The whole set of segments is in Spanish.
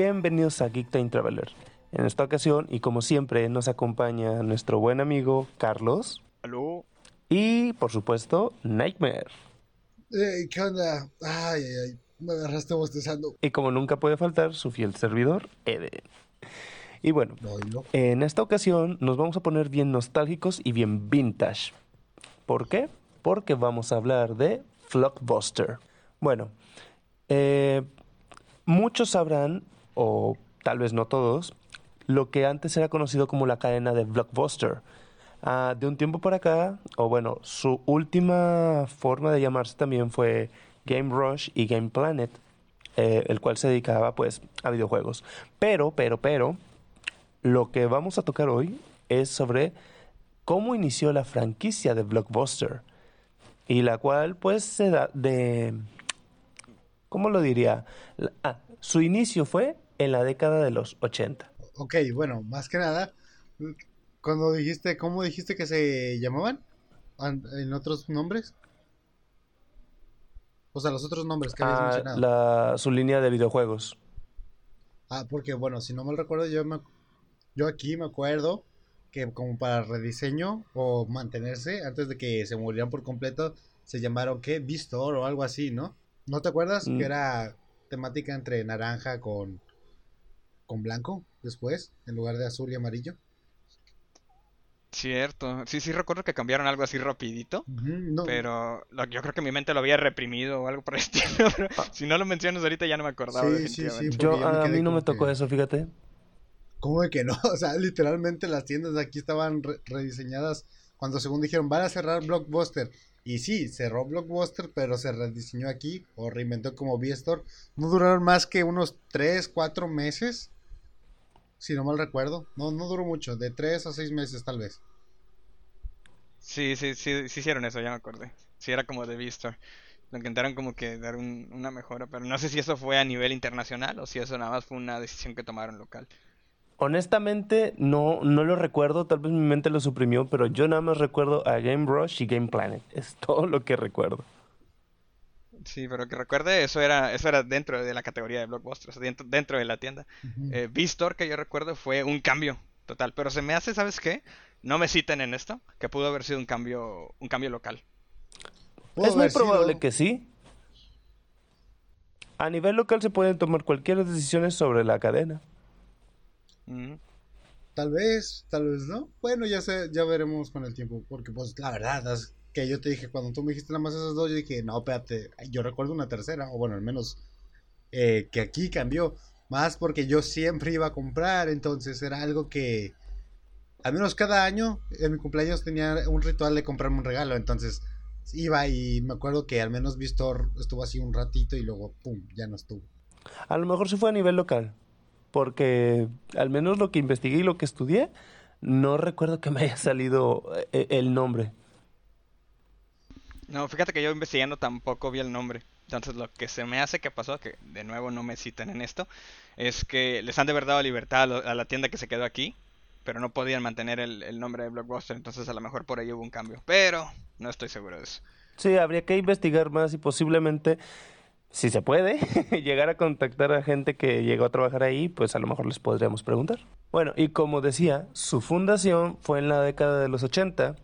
Bienvenidos a Geek Time Traveler. En esta ocasión, y como siempre, nos acompaña nuestro buen amigo Carlos. Aló. Y, por supuesto, Nightmare. Ey, ¿Qué onda? Ay, ay, ay. Me agarraste bostezando. Y como nunca puede faltar, su fiel servidor, Eden. Y bueno, en esta ocasión nos vamos a poner bien nostálgicos y bien vintage. ¿Por qué? Porque vamos a hablar de Flockbuster. Bueno, eh, muchos sabrán, o tal vez no todos, lo que antes era conocido como la cadena de Blockbuster. Ah, de un tiempo por acá, o bueno, su última forma de llamarse también fue Game Rush y Game Planet, eh, el cual se dedicaba pues a videojuegos. Pero, pero, pero, lo que vamos a tocar hoy es sobre cómo inició la franquicia de Blockbuster y la cual pues se da de ¿cómo lo diría? Ah, su inicio fue en la década de los 80. Ok, bueno, más que nada, cuando dijiste, ¿cómo dijiste que se llamaban? An- ¿En otros nombres? O sea, los otros nombres que habías Ah, mencionado. la- su línea de videojuegos. Ah, porque bueno, si no mal recuerdo, yo, me, yo aquí me acuerdo que como para rediseño o mantenerse, antes de que se murieran por completo, se llamaron, ¿qué? V-Store o algo así, ¿no? ¿No te acuerdas? Mm. Que era temática entre naranja con, con blanco después, en lugar de azul y amarillo. Cierto. Sí, sí recuerdo que cambiaron algo así rapidito. No, Pero lo- yo creo que mi mente lo había reprimido o algo por el estilo. Pero si no lo mencionas ahorita ya no me acordaba Sí, sí, definitivamente. sí. Yo a mí no me tocó que- eso, fíjate. ¿Cómo de que no? O sea, literalmente las tiendas de aquí estaban re- rediseñadas cuando según dijeron van a cerrar Blockbuster. Y sí, cerró Blockbuster, pero se rediseñó aquí o reinventó como V-Store. No duraron más que unos 3, 4 meses. Si no mal recuerdo. No, no duró mucho, de 3 a 6 meses tal vez. Sí, sí, sí, sí hicieron eso, ya me acordé. Sí, era como de Vistor. Lo intentaron como que dar un- una mejora, pero no sé si eso fue a nivel internacional o si eso nada más fue una decisión que tomaron local. Honestamente, no, no lo recuerdo, tal vez mi mente lo suprimió, pero yo nada más recuerdo a Game Rush y Game Planet. Es todo lo que recuerdo. Sí, pero que recuerde, eso era, eso era dentro de la categoría de blockbusters, dentro, dentro de la tienda. Ujú. Eh, V-Store, que yo recuerdo, fue un cambio total. Pero se me hace, ¿sabes qué? No me citen en esto, que pudo haber sido un cambio, un cambio local. Es muy sido- probable que sí. A nivel local se pueden tomar cualquier decisiones sobre la cadena. Mm. Tal vez, tal vez no. Bueno, ya sé, ya veremos con el tiempo. Porque, pues, la verdad yo te dije, cuando tú me dijiste nada más esas dos, yo dije, no, espérate, yo recuerdo una tercera, o bueno, al menos eh, que aquí cambió. Más porque yo siempre iba a comprar, entonces era algo que, al menos cada año, en mi cumpleaños tenía un ritual de comprarme un regalo. Entonces iba y me acuerdo que al menos Vistor estuvo así un ratito y luego, pum, ya no estuvo. A lo mejor sí fue a nivel local, porque al menos lo que investigué y lo que estudié, no recuerdo que me haya salido eh, el nombre. No, fíjate que yo investigando tampoco vi el nombre. Entonces lo que se me hace que pasó, que de nuevo no me citan en esto, es que les han de verdad dado libertad a, lo- a la tienda que se quedó aquí, pero no podían mantener el, el nombre de Blockbuster, entonces a lo mejor por ahí hubo un cambio. Pero no estoy seguro de eso. Sí, habría que investigar más y posiblemente, si se puede, llegar a contactar a gente que llegó a trabajar ahí, pues a lo mejor les podríamos preguntar. Bueno, y como decía, su fundación fue en la década de los 80.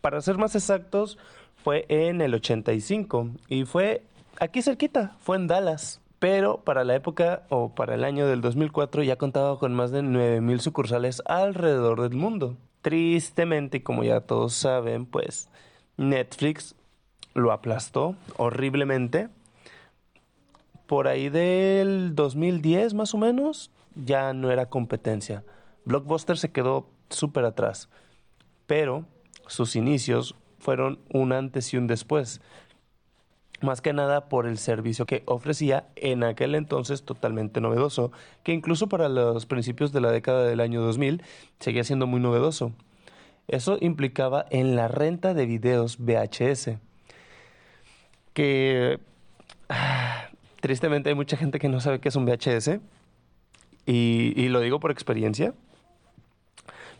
Para ser más exactos, fue en el 85 y fue aquí cerquita, fue en Dallas. Pero para la época o para el año del 2004 ya contaba con más de 9000 sucursales alrededor del mundo. Tristemente, como ya todos saben, pues Netflix lo aplastó horriblemente. Por ahí del 2010 más o menos, ya no era competencia. Blockbuster se quedó súper atrás. Pero sus inicios fueron un antes y un después. Más que nada por el servicio que ofrecía en aquel entonces totalmente novedoso, que incluso para los principios de la década del año 2000 seguía siendo muy novedoso. Eso implicaba en la renta de videos VHS, que tristemente hay mucha gente que no sabe qué es un VHS, y lo digo por experiencia,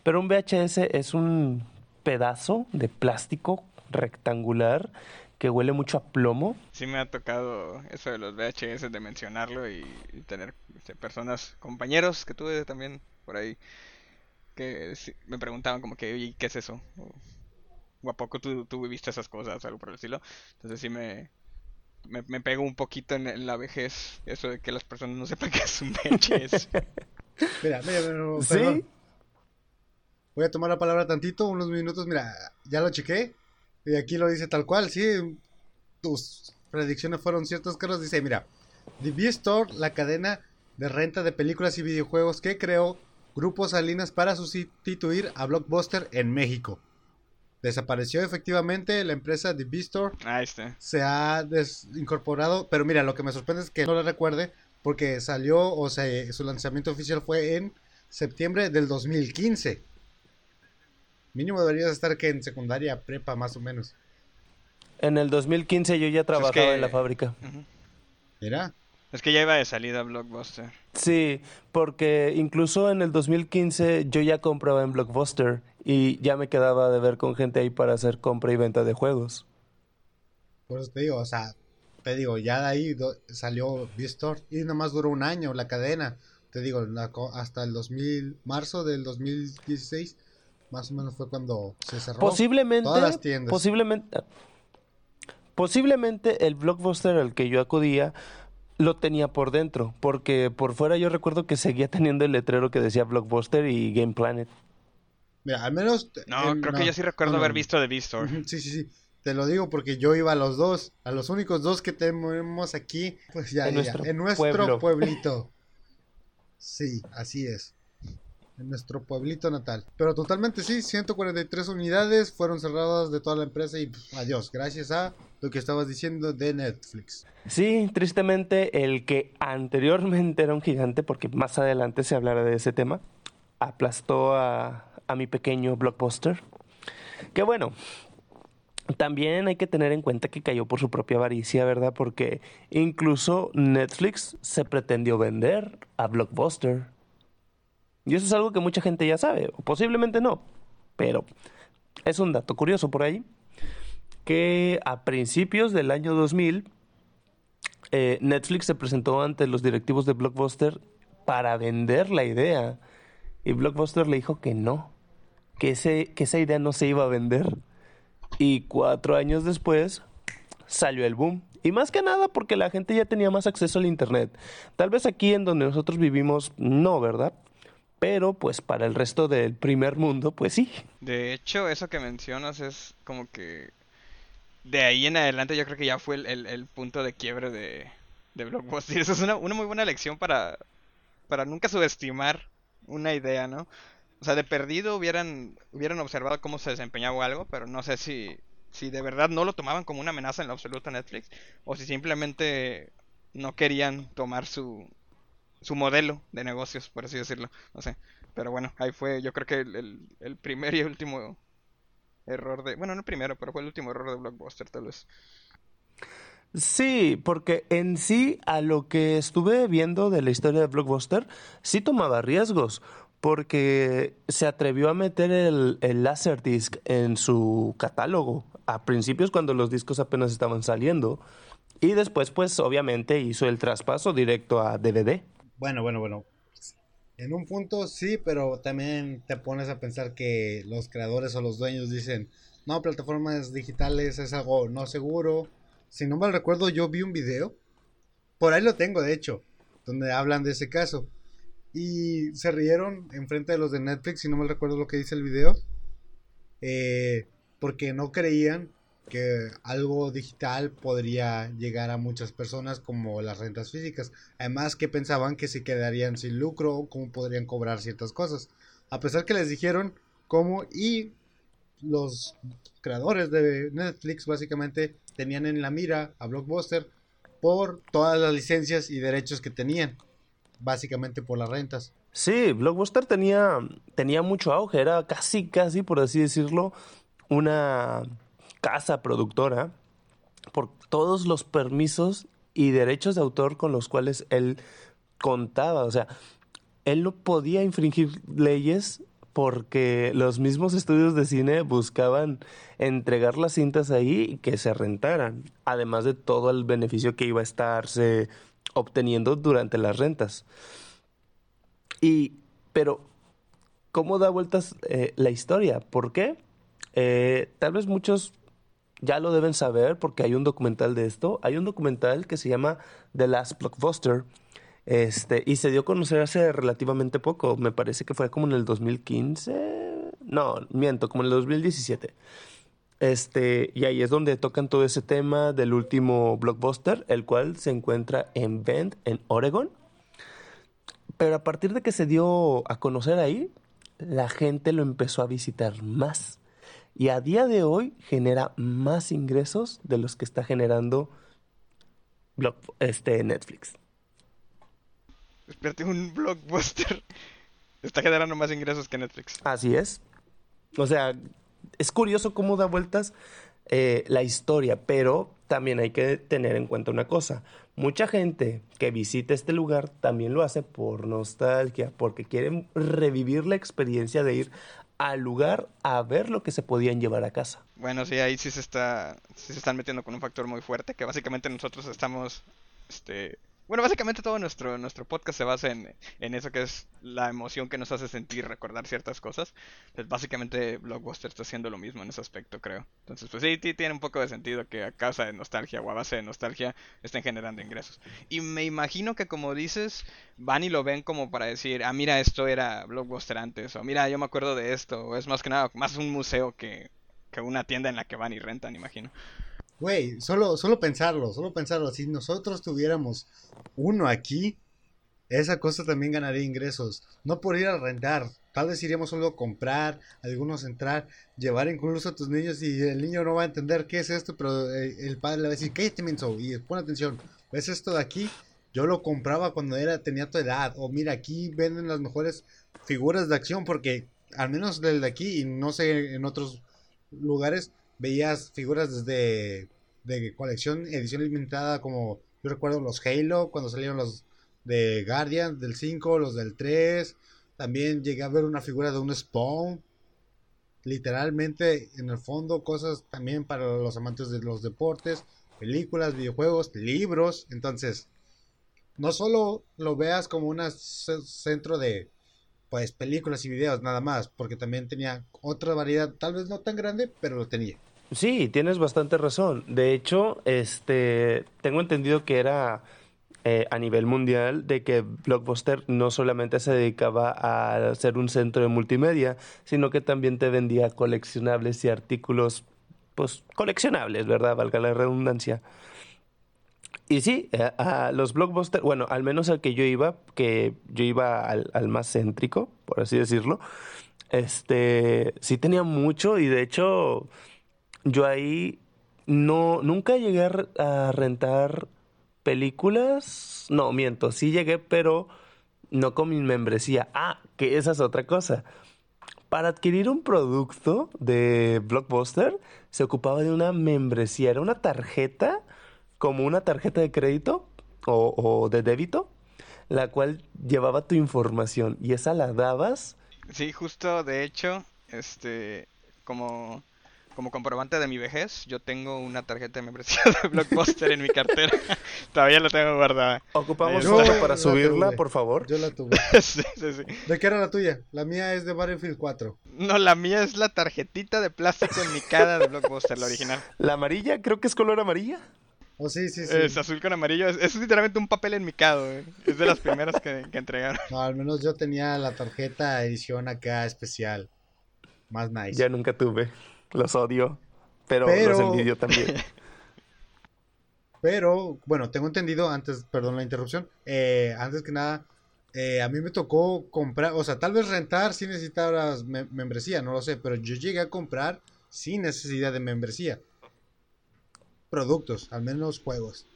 pero un VHS es un pedazo de plástico rectangular que huele mucho a plomo. Sí me ha tocado eso de los VHS, de mencionarlo y, tener este, personas, compañeros que tuve también por ahí, que me preguntaban como que, ¿y qué es eso? O, a poco tú, tú viviste esas cosas, algo por el estilo. Entonces sí me, me, me pego un poquito en, la vejez, eso de que las personas no sepan que es un VHS. mira, mira, mira, ¿Sí? Voy a tomar la palabra tantito, unos minutos, mira, ya lo chequé. Y aquí lo dice tal cual, sí. Tus predicciones fueron ciertas, Carlos. Dice, mira, The V-Store, la cadena de renta de películas y videojuegos que creó Grupo Salinas para sustituir a Blockbuster en México. Desapareció efectivamente la empresa The V-Store. Ahí está. Se ha incorporado, pero mira, lo que me sorprende es que no lo recuerde porque salió, o sea, su lanzamiento oficial fue en septiembre del 2015. Mínimo deberías estar que en secundaria, prepa, más o menos. En el 2015 yo ya trabajaba en la fábrica. Mira. Es que ya iba de salida Blockbuster. Sí, porque incluso en el 2015 yo ya compraba en Blockbuster y ya me quedaba de ver con gente ahí para hacer compra y venta de juegos. Por eso te digo, o sea, te digo, ya de ahí salió V-Store y nomás duró un año la cadena. Te digo, hasta el 2000, marzo del 2016 más o menos fue cuando se cerró posiblemente, todas las tiendas. Posiblemente, posiblemente el blockbuster al que yo acudía lo tenía por dentro, porque por fuera yo recuerdo que seguía teniendo el letrero que decía Blockbuster y Game Planet. Mira, al menos... No, creo que yo sí recuerdo haber visto de V-Store. Sí, sí, sí. Te lo digo porque yo iba a los dos, a los únicos dos que tenemos aquí, pues ya, en, nuestro, en nuestro pueblito. Sí, así es en nuestro pueblito natal. Pero totalmente sí, 143 unidades fueron cerradas de toda la empresa y pues, adiós, gracias a lo que estabas diciendo de Netflix. Sí, tristemente el que anteriormente era un gigante, porque más adelante se hablará de ese tema, aplastó a, a mi pequeño blockbuster. Que bueno, también hay que tener en cuenta que cayó por su propia avaricia, ¿verdad? Porque incluso Netflix se pretendió vender a Blockbuster. Y eso es algo que mucha gente ya sabe, o posiblemente no, pero es un dato curioso por ahí, que a principios del año 2000, eh, Netflix se presentó ante los directivos de Blockbuster para vender la idea. Y Blockbuster le dijo que no, que, ese, que esa idea no se iba a vender. Y cuatro años después salió el boom. Y más que nada porque la gente ya tenía más acceso al Internet. Tal vez aquí en donde nosotros vivimos no, ¿verdad? Pero pues para el resto del primer mundo, pues sí. De hecho, eso que mencionas es como que de ahí en adelante yo creo que ya fue el, punto de quiebre de, de Blockbuster. Eso es una, una, muy buena lección para, para nunca subestimar una idea, ¿no? O sea, de perdido hubieran, hubieran observado cómo se desempeñaba algo, pero no sé si, si de verdad no lo tomaban como una amenaza en lo absoluto Netflix, o si simplemente no querían tomar su, su modelo de negocios, por así decirlo. No sé. Pero bueno, ahí fue, yo creo que el, el, primer y último error de... Bueno, no el primero, pero fue el último error de Blockbuster, tal vez. Sí, porque en sí, a lo que estuve viendo de la historia de Blockbuster, sí tomaba riesgos, porque se atrevió a meter el, el Laserdisc en su catálogo a principios cuando los discos apenas estaban saliendo, y después, pues obviamente hizo el traspaso directo a DVD. Bueno, bueno, bueno. En un punto sí, pero también te pones a pensar que los creadores o los dueños dicen, no, plataformas digitales es algo no seguro. Si no mal recuerdo, yo vi un video, por ahí lo tengo de hecho, donde hablan de ese caso. Y se rieron enfrente de los de Netflix, si no mal recuerdo lo que dice el video, eh, porque no creían que algo digital podría llegar a muchas personas como las rentas físicas. Además que pensaban que se quedarían sin lucro, cómo podrían cobrar ciertas cosas. A pesar que les dijeron cómo y los creadores de Netflix básicamente tenían en la mira a Blockbuster por todas las licencias y derechos que tenían, básicamente por las rentas. Sí, Blockbuster tenía, tenía mucho auge, era casi, casi, por así decirlo, una casa productora por todos los permisos y derechos de autor con los cuales él contaba. O sea, él no podía infringir leyes porque los mismos estudios de cine buscaban entregar las cintas ahí y que se rentaran, además de todo el beneficio que iba a estarse obteniendo durante las rentas. Y, pero, ¿cómo da vueltas eh, la historia? ¿Por qué? Eh, tal vez muchos ya lo deben saber porque hay un documental de esto. Hay un documental que se llama The Last Blockbuster. Este, y se dio a conocer hace relativamente poco. Me parece que fue como en el 2015. No, miento, como en el 2017. Este, y ahí es donde tocan todo ese tema del último blockbuster, el cual se encuentra en Bend, en Oregon. Pero a partir de que se dio a conocer ahí, la gente lo empezó a visitar más. Y a día de hoy genera más ingresos de los que está generando este, Netflix. Espérate, un blockbuster está generando más ingresos que Netflix. Así es. O sea, es curioso cómo da vueltas eh, la historia, pero también hay que tener en cuenta una cosa. Mucha gente que visita este lugar también lo hace por nostalgia, porque quieren revivir la experiencia de ir al lugar a ver lo que se podían llevar a casa. Bueno, sí, ahí sí se está, sí se están metiendo con un factor muy fuerte, que básicamente nosotros estamos, este, bueno, básicamente todo nuestro, nuestro podcast se basa en, en, eso que es la emoción que nos hace sentir recordar ciertas cosas. Pues básicamente Blockbuster está haciendo lo mismo en ese aspecto, creo. Entonces, pues sí, tiene un poco de sentido que a causa de nostalgia o a base de nostalgia estén generando ingresos. Y me imagino que como dices, van y lo ven como para decir, ah, mira, esto era Blockbuster antes, o mira, yo me acuerdo de esto, o es más que nada más un museo que, que una tienda en la que van y rentan, imagino. Güey, solo, solo pensarlo, solo pensarlo. Si nosotros tuviéramos uno aquí, esa cosa también ganaría ingresos. No por ir a rentar. Tal vez iríamos solo a comprar, algunos entrar, llevar incluso a tus niños y el niño no va a entender qué es esto, pero eh, el padre le va a decir, cállate menso y pon atención. ¿Ves esto de aquí? Yo lo compraba cuando era tenía tu edad. O mira, aquí venden las mejores figuras de acción porque al menos del de aquí y no sé en otros lugares veías figuras desde de colección, edición limitada, como yo recuerdo los Halo, cuando salieron los de Guardian del 5, los del 3. También llegué a ver una figura de un Spawn. Literalmente, en el fondo, cosas también para los amantes de los deportes, películas, videojuegos, libros. Entonces, no solo lo veas como un centro de pues películas y videos nada más, porque también tenía otra variedad, tal vez no tan grande, pero lo tenía. Sí, tienes bastante razón. De hecho, este, tengo entendido que era eh, a nivel mundial de que Blockbuster no solamente se dedicaba a ser un centro de multimedia, sino que también te vendía coleccionables y artículos, pues coleccionables, ¿verdad? Valga la redundancia. Y sí, eh, a, los blockbusters, bueno, al menos al que yo iba, que yo iba al, al más céntrico, por así decirlo, este, sí tenía mucho y de hecho yo ahí no, nunca llegué a, rentar películas. No, miento, sí llegué, pero no con mi membresía. Ah, que esa es otra cosa. Para adquirir un producto de Blockbuster se ocupaba de una membresía. Era una tarjeta, como una tarjeta de crédito o, o de débito, la cual llevaba tu información y esa la dabas. Sí, justo, de hecho, este, como como comprobante de mi vejez, yo tengo una tarjeta de membresía de Blockbuster en mi cartera. Todavía la tengo guardada. Ocupamos foto para subirla, por favor. Yo la tuve. sí, sí, sí. ¿De qué era la tuya? La mía es de Battlefield 4. No, la mía es la tarjetita de plástico en mi cara de Blockbuster, la original. ¿La amarilla? Creo que es color amarilla. Oh, sí, sí, sí. Es azul con amarillo. Es, literalmente un papel enmicado. Eh. Es de las primeras que, que entregaron. No, al menos yo tenía la tarjeta edición acá especial. Más nice. Ya nunca tuve. Los odio, pero, los envidio también. Pero, bueno, tengo entendido, antes, perdón la interrupción, eh, antes que nada, eh, a mí me tocó comprar, o sea, tal vez rentar si necesitabas membresía, no lo sé, pero yo llegué a comprar sin necesidad de membresía. Productos, al menos juegos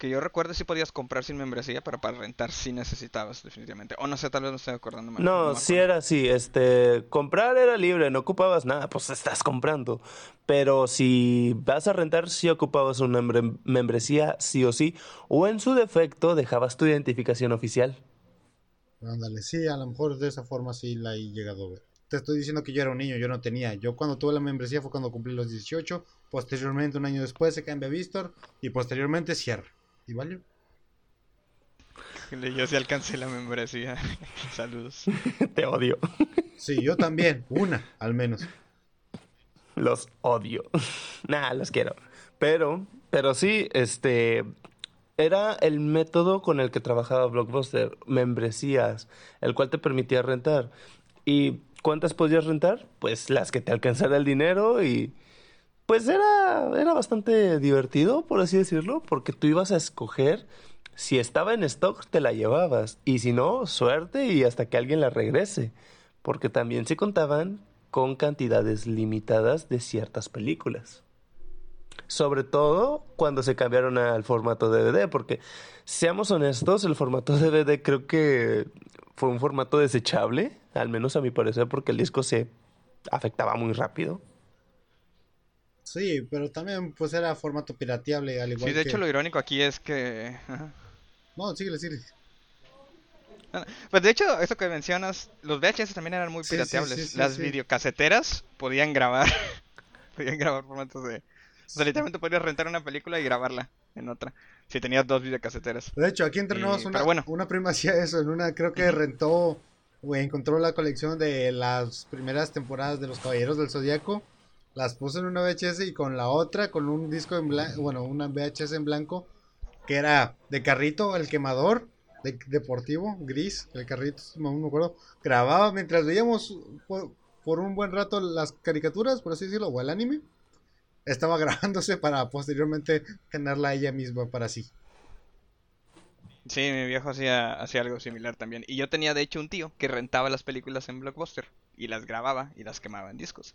que yo recuerdo si podías comprar sin membresía, pero para rentar sí necesitabas, definitivamente. O no sé, tal vez no estoy acordando mal. No, sí era así. Este, comprar era libre, no ocupabas nada, pues estás comprando. Pero si vas a rentar, sí ocupabas una membresía, sí o sí. O en su defecto, dejabas tu identificación oficial. Ándale, sí, a lo mejor de esa forma sí la he llegado a ver. Te estoy diciendo que yo era un niño, yo no tenía. Yo cuando tuve la membresía fue cuando cumplí los 18. Posteriormente, un año después, se cambia a Vistor. Y posteriormente cierra. ¿Y valió? Yo sí alcancé la membresía. Saludos. Te odio. Sí, yo también. Una, al menos. Los odio. Nah, los quiero. Pero, pero sí, este. Era el método con el que trabajaba Blockbuster, membresías, el cual te permitía rentar. ¿Y cuántas podías rentar? Pues las que te alcanzara el dinero y pues era, era bastante divertido, por así decirlo, porque tú ibas a escoger si estaba en stock te la llevabas y si no, suerte y hasta que alguien la regrese, porque también se contaban con cantidades limitadas de ciertas películas. Sobre todo cuando se cambiaron al formato DVD, porque seamos honestos, el formato DVD creo que fue un formato desechable, al menos a mi parecer, porque el disco se afectaba muy rápido. Sí, pero también pues era formato pirateable, al igual Sí, de que- hecho lo irónico aquí es que... ajá. No, síguele, síguele. Pues de hecho, eso que mencionas, los VHS también eran muy Sí, pirateables. sí, sí, Las videocaseteras podían grabar, podían grabar formatos de... O sea, literalmente podías rentar una película y grabarla en otra, si tenías dos videocaseteras. De hecho, aquí entre Y- nos, una, bueno. una prima hacía eso. En una, creo que rentó o encontró la colección de las primeras temporadas de Los Caballeros del Zodíaco. Las puso en una VHS y con la otra, con un disco en blanco, bueno, una VHS en blanco, que era de carrito, el quemador, de, deportivo, gris, el carrito, no me acuerdo. Grababa mientras veíamos por, por un buen rato las caricaturas, por así decirlo, o el anime. Estaba grabándose para posteriormente tenerla ella misma para sí. Sí, mi viejo hacía, hacía algo similar también. Y yo tenía de hecho un tío que rentaba las películas en Blockbuster y las grababa y las quemaba en discos.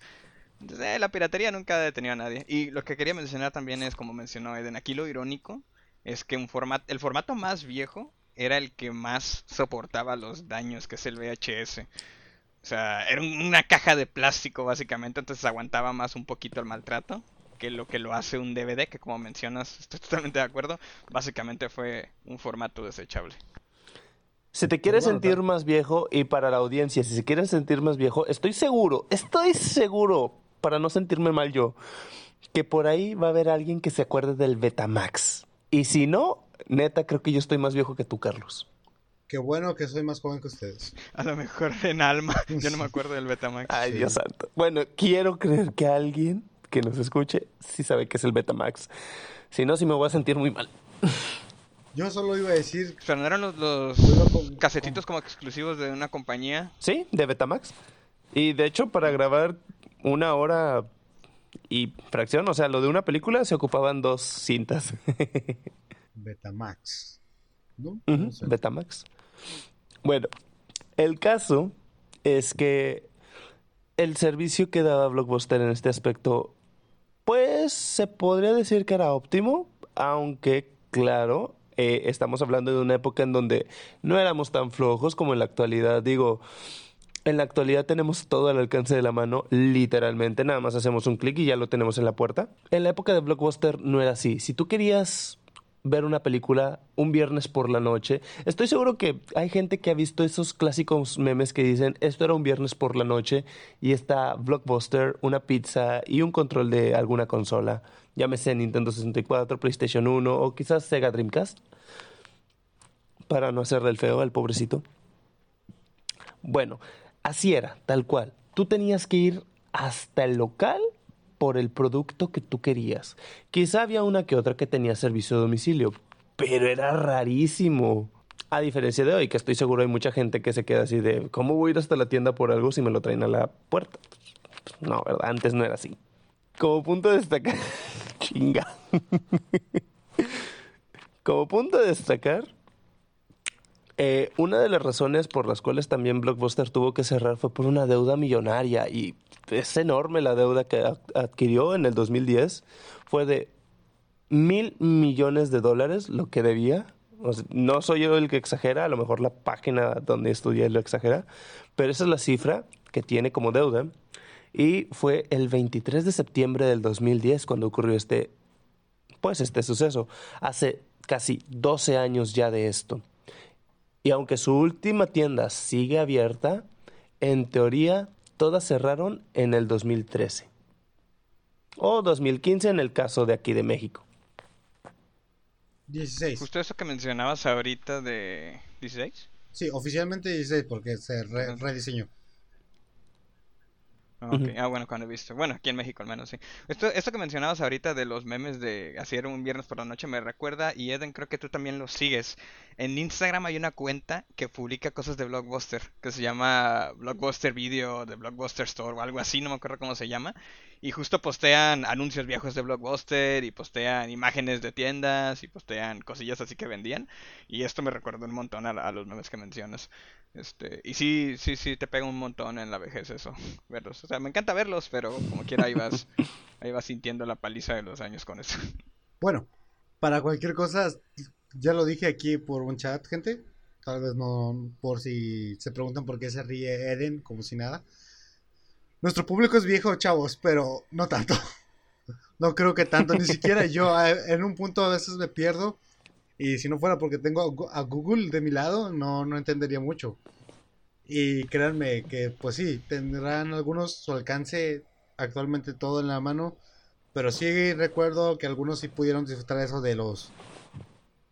Entonces, eh, la piratería nunca ha detenido a nadie. Y lo que quería mencionar también es, como mencionó Eden, aquí lo irónico es que un format, el formato más viejo era el que más soportaba los daños, que es el VHS. O sea, era un- una caja de plástico básicamente, entonces aguantaba más un poquito el maltrato que lo que lo hace un DVD, que como mencionas, estoy totalmente de acuerdo, básicamente fue un formato desechable. Si te quieres sentir más viejo y para la audiencia, si se quieren sentir más viejo, estoy seguro, estoy seguro, para no sentirme mal yo, que por ahí va a haber alguien que se acuerde del Betamax. Y si no, neta, creo que yo estoy más viejo que tú, Carlos. Qué bueno que soy más joven que ustedes. A lo mejor en alma, yo no me acuerdo del Betamax. Ay, Sí. Dios santo. Bueno, quiero creer que alguien que nos escuche sí sabe que es el Betamax. Si no, sí me voy a sentir muy mal. Yo solo iba a decir. Pero no eran los, los con- casetitos como exclusivos de una compañía. Sí, de Betamax. Y de hecho, para grabar una hora y fracción, o sea, lo de una película, se ocupaban dos cintas. Betamax. ¿No? No sé. Betamax. Bueno, el caso es que el servicio que daba Blockbuster en este aspecto, pues se podría decir que era óptimo, aunque claro, eh, estamos hablando de una época en donde no éramos tan flojos como en la actualidad. Digo, en la actualidad tenemos todo al alcance de la mano, literalmente, nada más hacemos un clic y ya lo tenemos en la puerta. En la época de Blockbuster no era así. Si tú querías ver una película un viernes por la noche, estoy seguro que hay gente que ha visto esos clásicos memes que dicen, esto era un viernes por la noche y está Blockbuster, una pizza y un control de alguna consola, llámese Nintendo 64, PlayStation 1 o quizás Sega Dreamcast, para no hacerle el feo al pobrecito. Bueno, así era, tal cual. Tú tenías que ir hasta el local por el producto que tú querías. Quizá había una que otra que tenía servicio de domicilio, pero era rarísimo. A diferencia de hoy, que estoy seguro hay mucha gente que se queda así de, ¿cómo voy a ir hasta la tienda por algo si me lo traen a la puerta? No, ¿verdad? Antes no era así. Como punto de destacar... Chinga. Como punto de destacar, eh, una de las razones por las cuales también Blockbuster tuvo que cerrar fue por una deuda millonaria y es enorme la deuda que ad- adquirió en el 2010. Fue de mil millones de dólares lo que debía. No soy yo el que exagera, a lo mejor la página donde estudié lo exagera, pero esa es la cifra que tiene como deuda. Y fue el 23 de septiembre del 2010 cuando ocurrió este, pues este suceso. Hace casi 12 años ya de esto. Y aunque su última tienda sigue abierta, en teoría todas cerraron en el 2013. O 2015 en el caso de aquí de México. 16. Justo eso que mencionabas ahorita de 16. Sí, oficialmente 16 porque se re- rediseñó. Ah, bueno, cuando he visto. Bueno, aquí en México al menos, sí. Esto, esto que mencionabas ahorita de los memes de hacer un viernes por la noche me recuerda, y Eden, creo que tú también lo sigues. En Instagram hay una cuenta que publica cosas de Blockbuster, que se llama Blockbuster Video, de Blockbuster Store o algo así, no me acuerdo cómo se llama. Y justo postean anuncios viejos de Blockbuster, y postean imágenes de tiendas, y postean cosillas así que vendían. Y esto me recordó un montón a, a los memes que mencionas. Este, y sí, sí, sí, te pega un montón en la vejez eso, verlos. O sea, me encanta verlos, pero como quiera ahí vas, ahí vas sintiendo la paliza de los años con eso. Bueno, para cualquier cosa, ya lo dije aquí por un chat, gente. Tal vez no, por si se preguntan por qué se ríe Eden, como si nada. Nuestro público es viejo, chavos, pero no tanto. No creo que tanto, ni siquiera yo. En un punto a veces me pierdo. Y si no fuera porque tengo a Google de mi lado, no, no entendería mucho. Y créanme que, pues sí, tendrán algunos su alcance actualmente todo en la mano. Pero sí recuerdo que algunos sí pudieron disfrutar eso de los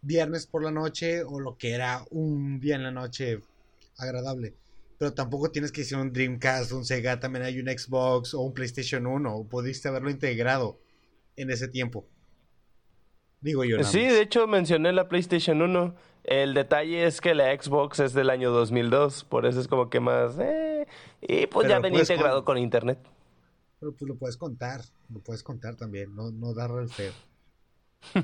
viernes por la noche o lo que era un día en la noche agradable. Pero tampoco tienes que ser un Dreamcast, un Sega, también hay un Xbox o un PlayStation 1. o Pudiste haberlo integrado en ese tiempo. Digo yo. nada Sí, más. de hecho mencioné la PlayStation 1. El detalle es que la Xbox es del año 2002, por eso es como que más... eh, y pues Pero ya venía integrado con- con internet. Pero pues lo puedes contar. Lo puedes contar también. No, no darle el feo.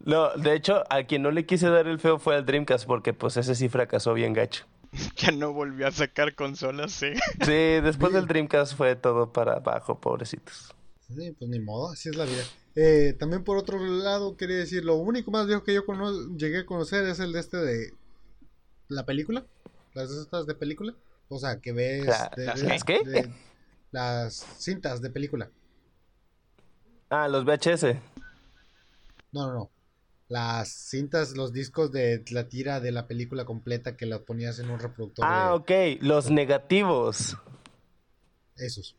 No, de hecho, a quien no le quise dar el feo fue al Dreamcast, porque pues ese sí fracasó bien gacho. ya no volvió a sacar consolas, sí. Sí, después del Dreamcast fue todo para abajo, pobrecitos. Sí, pues ni modo, así es la vida. Eh, también por otro lado, quería decir, lo único más viejo que yo llegué a conocer es el de este de la película. Las estas de película. O sea, que ves... La- de- ¿las de- qué? ¿Las de- las cintas de película. Ah, los VHS. No, no, no. Las cintas, los discos de la tira de la película completa que la ponías en un reproductor Ah, ok, los negativos. esos.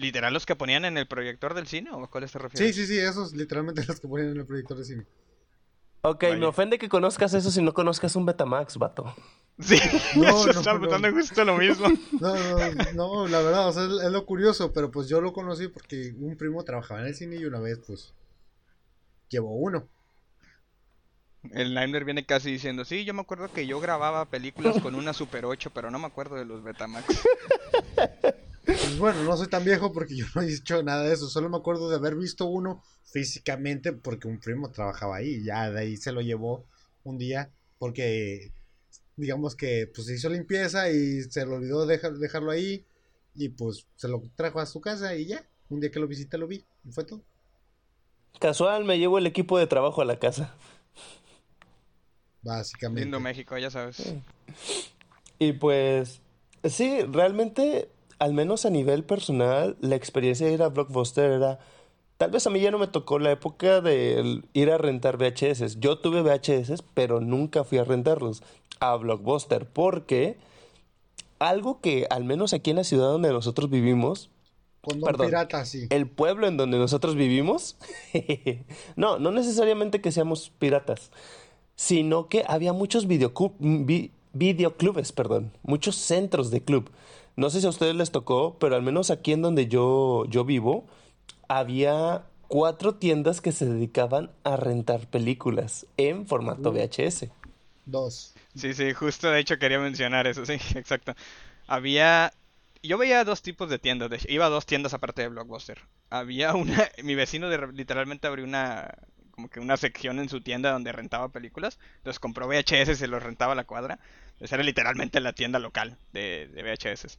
¿Literal los que ponían en el proyector del cine o a cuáles te Sí, refieres? sí, sí, esos literalmente los que ponían en el proyector de cine. Ok, Vaya. me ofende que conozcas eso si no conozcas un Betamax, vato. Sí, No, eso no, estaba no. justo lo mismo. No, no, no, la verdad, o sea, es, es lo curioso, pero pues yo lo conocí porque un primo trabajaba en el cine y una vez, pues, llevó uno. El Daimler viene casi diciendo, sí, yo me acuerdo que yo grababa películas con una Super 8, pero no me acuerdo de los Betamax. Pues bueno, no soy tan viejo porque yo no he dicho nada de eso, solo me acuerdo de haber visto uno físicamente porque un primo trabajaba ahí, ya de ahí se lo llevó un día porque, digamos que, pues se hizo limpieza y se le olvidó dejar, dejarlo ahí y pues se lo trajo a su casa y ya, un día que lo visité lo vi y fue todo. Casual, me llevo el equipo de trabajo a la casa. Básicamente. Lindo México, ya sabes. Y pues, sí, realmente, al menos a nivel personal, la experiencia de ir a Blockbuster era... Tal vez a mí ya no me tocó la época de ir a rentar VHS. Yo tuve VHS, pero nunca fui a rentarlos a Blockbuster, porque algo que, al menos aquí en la ciudad donde nosotros vivimos, Condón perdón. pirata, sí. el pueblo en donde nosotros vivimos, no, no necesariamente que seamos piratas, sino que había muchos videoclub- vi- videoclubes, perdón, muchos centros de club. No sé si a ustedes les tocó, pero al menos aquí en donde yo, yo vivo, había cuatro tiendas que se dedicaban a rentar películas en formato. VHS. Dos. Sí, sí, justo de hecho quería mencionar eso, sí, exacto. Había... Yo veía dos tipos de tiendas, de iba a dos tiendas aparte de Blockbuster. Había una, mi vecino de- literalmente abrió una, como que una sección en su tienda donde rentaba películas. Entonces compró VHS y se los rentaba a la cuadra. Entonces era literalmente la tienda local de, de VHS.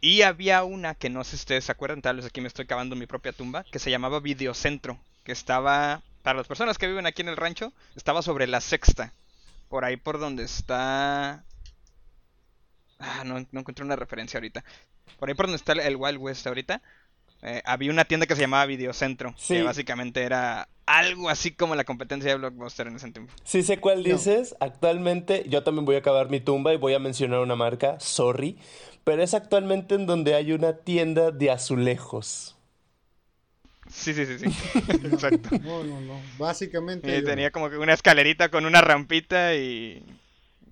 Y había una que no sé si ustedes se acuerdan, tal vez aquí me estoy cavando mi propia tumba, que se llamaba Videocentro, que estaba, para las personas que viven aquí en el rancho, estaba sobre la sexta, por ahí por donde está... Ah, no, no encontré una referencia ahorita. Por ahí por donde está el- el Wild West ahorita, eh, había una tienda que se llamaba Videocentro, Sí. que básicamente era algo así como la competencia de Blockbuster en ese tiempo. Sí sé cuál No. dices. Actualmente yo también voy a acabar mi tumba y voy a mencionar una marca, sorry, pero es actualmente en donde hay una tienda de azulejos. Sí, sí, sí, sí. Exacto. No, no, no. Básicamente. Y yo- tenía como que una escalerita con una rampita y...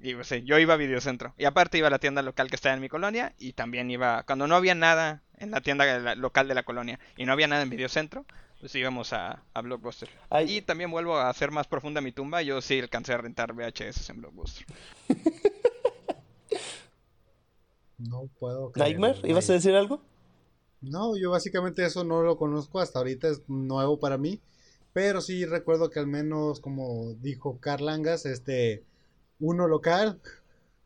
Y pues, sí, yo iba a Videocentro. Y aparte iba a la tienda local que estaba en mi colonia y también iba... Cuando no había nada en la tienda local de la colonia y no había nada en Videocentro, pues íbamos a, a Blockbuster. Ay. Y también vuelvo a hacer más profunda mi tumba. Yo sí alcancé a rentar VHS en Blockbuster. No puedo. creerlo, Nightmare, ¿ibas a decir algo? No, yo básicamente eso no lo conozco, hasta ahorita es nuevo para mí, pero sí recuerdo que al menos, como dijo Carlangas, este, uno local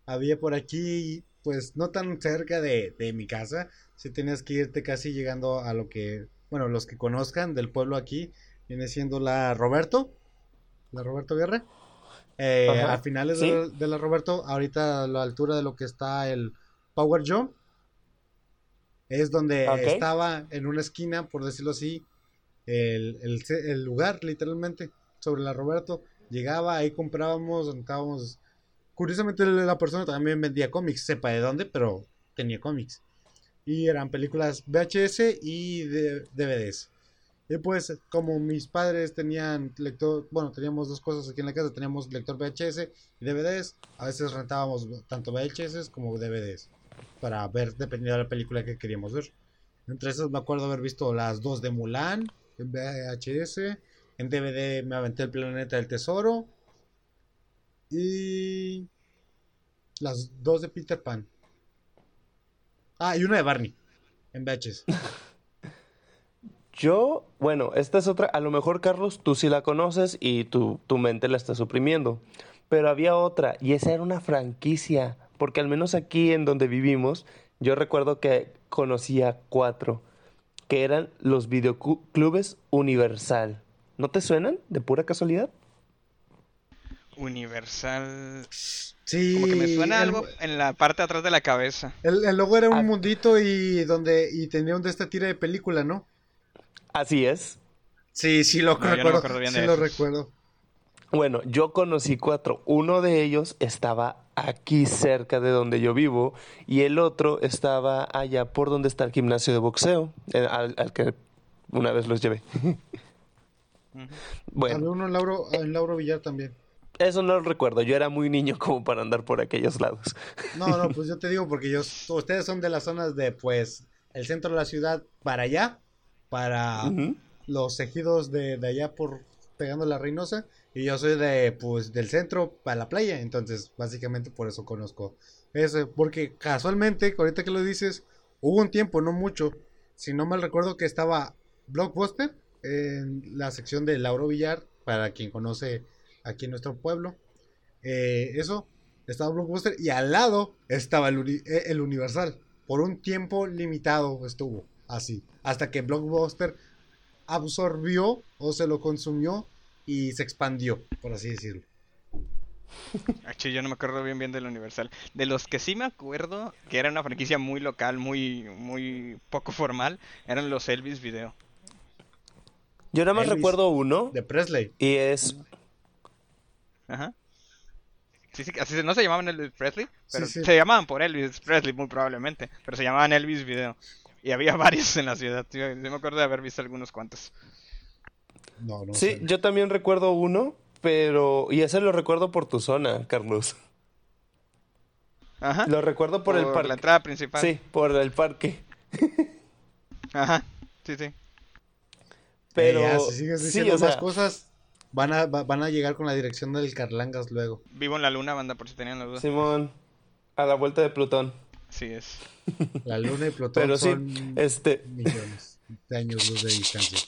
había por aquí, pues no tan cerca de, de mi casa, si tenías que irte casi llegando a lo que, bueno, los que conozcan del pueblo aquí, viene siendo la Roberto, la Roberto Guerra, Eh, a finales sí. de, de la Roberto, ahorita a la altura de lo que está el Power Jump, es donde estaba en una esquina, por decirlo así, el, el lugar, literalmente, sobre la Roberto. Llegaba, ahí comprábamos, rentábamos. Curiosamente, la persona también vendía cómics, sepa de dónde, pero tenía cómics. Y eran películas VHS y DVDs. Y pues, como mis padres tenían lector, bueno, teníamos dos cosas aquí en la casa, teníamos lector VHS y DVDs, a veces rentábamos tanto VHS como DVDs para ver dependiendo de la película que queríamos ver. Entre esas me acuerdo haber visto las dos de Mulan en VHS, en DVD me aventé el Planeta del Tesoro y las dos de Peter Pan. Ah, y una de Barney en VHS. Yo, bueno, esta es otra, a lo mejor Carlos, tú sí la conoces y tu, tu mente la está suprimiendo, pero había otra y esa era una franquicia, porque al menos aquí en donde vivimos, yo recuerdo que conocía cuatro, que eran los videoclubes Universal. ¿No te suenan de pura casualidad? Universal. Sí, Como que me suena el- algo en la parte de atrás de la cabeza. El, el logo era un Ah. mundito y donde y tenía un de esta tira de película, ¿no? Así es. Sí, sí lo No, no recuerdo. bien sí lo esos. recuerdo. Bueno, yo conocí cuatro. Uno de ellos estaba aquí cerca de donde yo vivo y el otro estaba allá por donde está el gimnasio de boxeo, eh, al, al que una vez los llevé. Bueno, Había uno en Lauro, en Lauro Villar también. Eso no lo recuerdo. Yo era muy niño como para andar por aquellos lados. No, no, pues yo te digo porque yo, ustedes son de las zonas de, pues, el centro de la ciudad para allá, para los ejidos de, de allá por pegando la Reynosa, y yo soy de, pues, del centro para la playa, entonces, básicamente por eso conozco ese, porque casualmente, ahorita que lo dices, hubo un tiempo, no mucho, si no mal recuerdo que estaba Blockbuster en la sección de Lauro Villar, para quien conoce aquí en nuestro pueblo, eh, eso, estaba Blockbuster y al lado estaba el, uni- eh, el Universal. Por un tiempo limitado estuvo así. Hasta que Blockbuster absorbió o se lo consumió y se expandió, por así decirlo. Ah, yo no me acuerdo bien bien del Universal. De los que sí me acuerdo, que era una franquicia muy local, muy, muy poco formal, eran los Elvis Video. Yo nada más Elvis. recuerdo uno De Presley. y es... Ajá. Sí, sí, así se- no se llamaban Elvis Presley, pero sí. se llamaban por Elvis Presley muy probablemente, pero se llamaban Elvis Video. Y había varios en la ciudad, tío. Yo me acuerdo de haber visto algunos cuantos. No, no Sí, sé. yo también recuerdo uno, pero... Y ese lo recuerdo por tu zona, Carlos. Ajá. Lo recuerdo por, el parque. la entrada principal. Sí, por el parque. Ajá. Sí, sí. Pero... Eh, ya, si sigues sí, diciendo o sea, más cosas, van a, va- van a llegar con la dirección del Carlangas luego. Vivo en la luna, banda, por si tenían la duda. Simón, a la vuelta de Plutón. Sí es. La luna y Plutón Pero sí, son este, millones de años luz de distancia.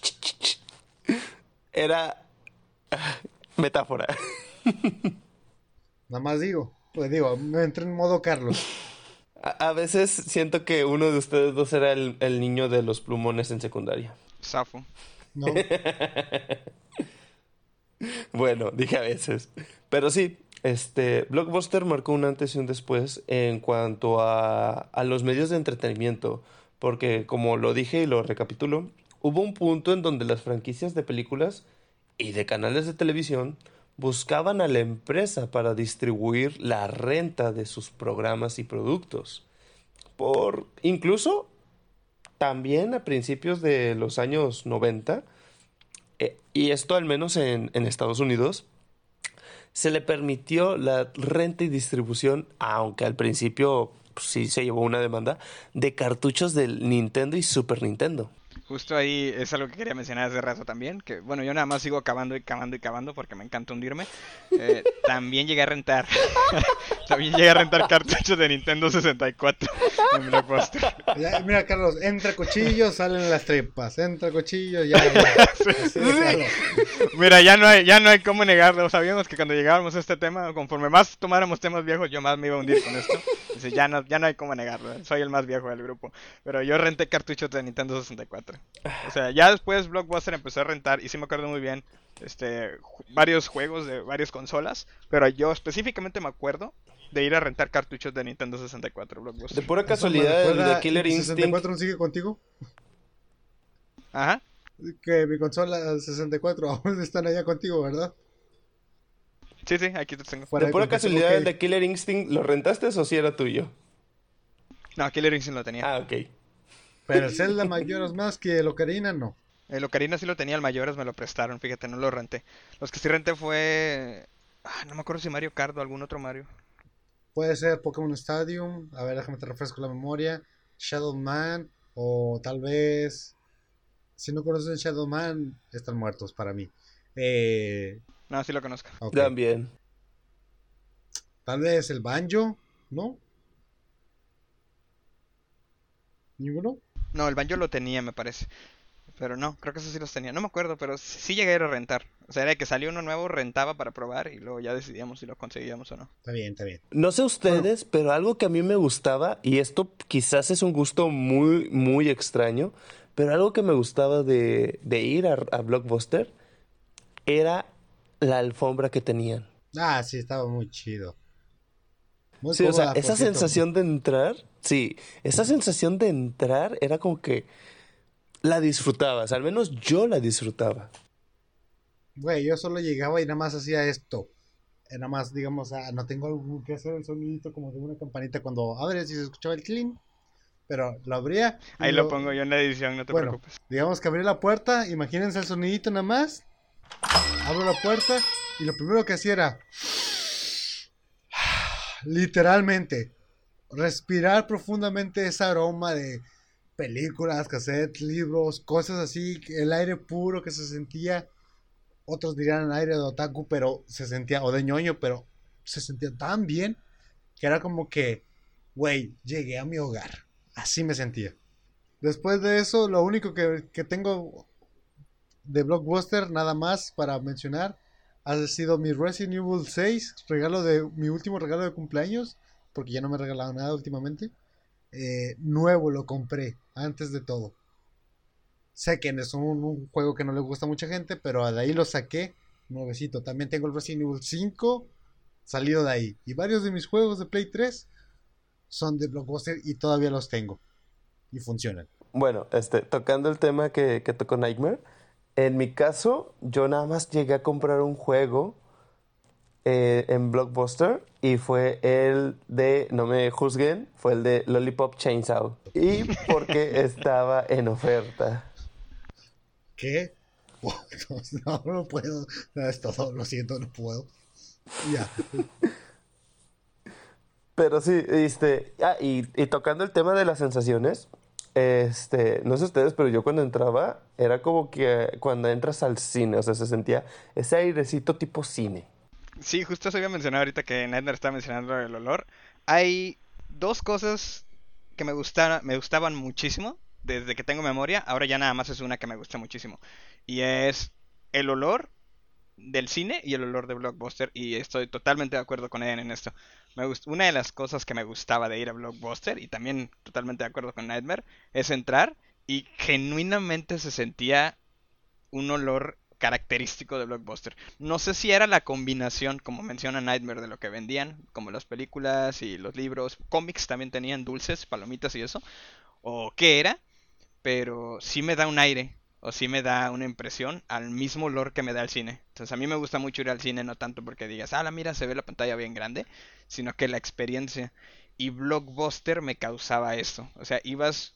era metáfora. Nada más digo, pues digo, me entré en modo Carlos. A, a veces siento que uno de ustedes dos era el, el niño de los plumones en secundaria. Safo. ¿no? Bueno, dije a veces. Pero sí, este, Blockbuster marcó un antes y un después en cuanto a, a los medios de entretenimiento. Porque, como lo dije y lo recapitulo, hubo un punto en donde las franquicias de películas y de canales de televisión buscaban a la empresa para distribuir la renta de sus programas y productos. Por incluso también a principios de los años 90, eh, y esto al menos en, en Estados Unidos, se le permitió la renta y distribución, aunque al principio pues, sí se llevó una demanda, de cartuchos del Nintendo y Super Nintendo. Justo ahí es algo que quería mencionar hace rato también, que bueno, yo nada más sigo cavando y cavando y cavando porque me encanta hundirme. Eh, también llegué a rentar, también llegué a rentar cartuchos de Nintendo 64 en Blockbuster. Ya, mira, Carlos, entra cuchillo, salen las tripas. Entra cuchillo, ya. ya. De claro. Mira, ya no hay, ya no hay cómo negarlo. Sabíamos que cuando llegábamos a este tema, conforme más tomáramos temas viejos, yo más me iba a hundir con esto. Dice, ya no, ya no hay cómo negarlo. Soy el más viejo del grupo. Pero yo renté cartuchos de Nintendo 64. O sea, ya después Blockbuster empezó a rentar, y sí me acuerdo muy bien, este, varios juegos de varias consolas. Pero yo específicamente me acuerdo de ir a rentar cartuchos de Nintendo 64 De pura casualidad, el de Killer ¿y tu Instinct. 64 aún sigue contigo? Ajá. Que mi consola 64 aún están allá contigo, ¿verdad? Sí, sí, aquí te tengo. De pura casualidad, el de Killer Instinct, ¿lo rentaste o si era tuyo? No, Killer Instinct lo tenía. Ah, ok. Pero el Zelda Majora's Mask que el Ocarina no. El Ocarina sí lo tenía, el Mayores me lo prestaron, fíjate, no lo renté. Los que sí renté fue... Ah, no me acuerdo si Mario Kart o algún otro Mario. Puede ser Pokémon Stadium. A ver, déjame te refresco la memoria. Shadow Man. O tal vez. Si no conoces Shadow Man, están muertos para mí. Eh, No, sí lo conozco. También. Tal vez el Banjo, ¿no? ¿Ninguno? No, el Banjo lo tenía, me parece. Pero no, creo que eso sí los tenía. No me acuerdo, pero sí, sí llegué a ir a rentar. O sea, era que salió uno nuevo, rentaba para probar y luego ya decidíamos si lo conseguíamos o no. Está bien, está bien. No sé ustedes, pero algo que a mí me gustaba, y esto quizás es un gusto muy, muy extraño, pero algo que me gustaba de, de ir a, a Blockbuster era la alfombra que tenían. Ah, sí, estaba muy chido. Muy Sí, o sea, esa cierto. sensación de entrar, sí, esa sensación de entrar era como que la disfrutabas, al menos yo la disfrutaba. Güey, yo solo llegaba y nada más hacía esto. Eh, Nada más, digamos, ah, no tengo algo que hacer el sonidito como de una campanita cuando abres y se escuchaba el clean. Pero lo abría. Ahí lo pongo yo en la edición, no te Bueno, preocupes. digamos que abrí la puerta, imagínense el sonidito nada más. Abro la puerta y lo primero que hacía era. Literalmente. Respirar profundamente ese aroma de películas, cassettes, libros, cosas así. El aire puro que se sentía. Otros dirían aire de otaku, pero se sentía. O de ñoño, pero se sentía tan bien. Que era como que. Güey, llegué a mi hogar. Así me sentía. Después de eso, lo único que, que tengo de Blockbuster, nada más para mencionar, ha sido mi Resident Evil 6, regalo de mi último regalo de cumpleaños, porque ya no me he regalado nada últimamente. Eh, nuevo lo compré, antes de todo. Sé que es un, juego que no le gusta a mucha gente, pero de ahí lo saqué nuevecito. También tengo el Resident Evil 5 salido de ahí. Y varios de mis juegos de Play 3 son de Blockbuster y todavía los tengo. Y funcionan. Bueno, este, tocando el tema que, que tocó Nightmare, en mi caso, yo nada más llegué a comprar un juego eh, en Blockbuster y fue el de, no me juzguen, fue el de Lollipop Chainsaw. Y porque estaba en oferta. ¿Qué? No, no puedo. No, es todo, lo siento, no puedo. Ya. Pero sí, este, ah, y, y tocando el tema de las sensaciones, este, no sé ustedes, pero yo cuando entraba era como que cuando entras al cine, o sea, se sentía ese airecito tipo cine. Sí, justo se había mencionado ahorita que Nightmare estaba mencionando el olor. Hay dos cosas que me gustaban, me gustaban muchísimo desde que tengo memoria. Ahora ya nada más es una que me gusta muchísimo. Y es el olor del cine y el olor de Blockbuster. Y estoy totalmente de acuerdo con Eden en esto. Me una de las cosas que me gustaba de ir a Blockbuster, y también totalmente de acuerdo con Nightmare, es entrar y genuinamente se sentía un olor característico de Blockbuster. No sé si era la combinación, como menciona Nightmare, de lo que vendían, como las películas y los libros, cómics también tenían dulces, palomitas y eso, o qué era, pero sí me da un aire o sí me da una impresión al mismo olor que me da el cine. Entonces a mí me gusta mucho ir al cine, no tanto porque digas, ah, mira, se ve la pantalla bien grande, sino que la experiencia. Y Blockbuster me causaba eso. O sea, ibas,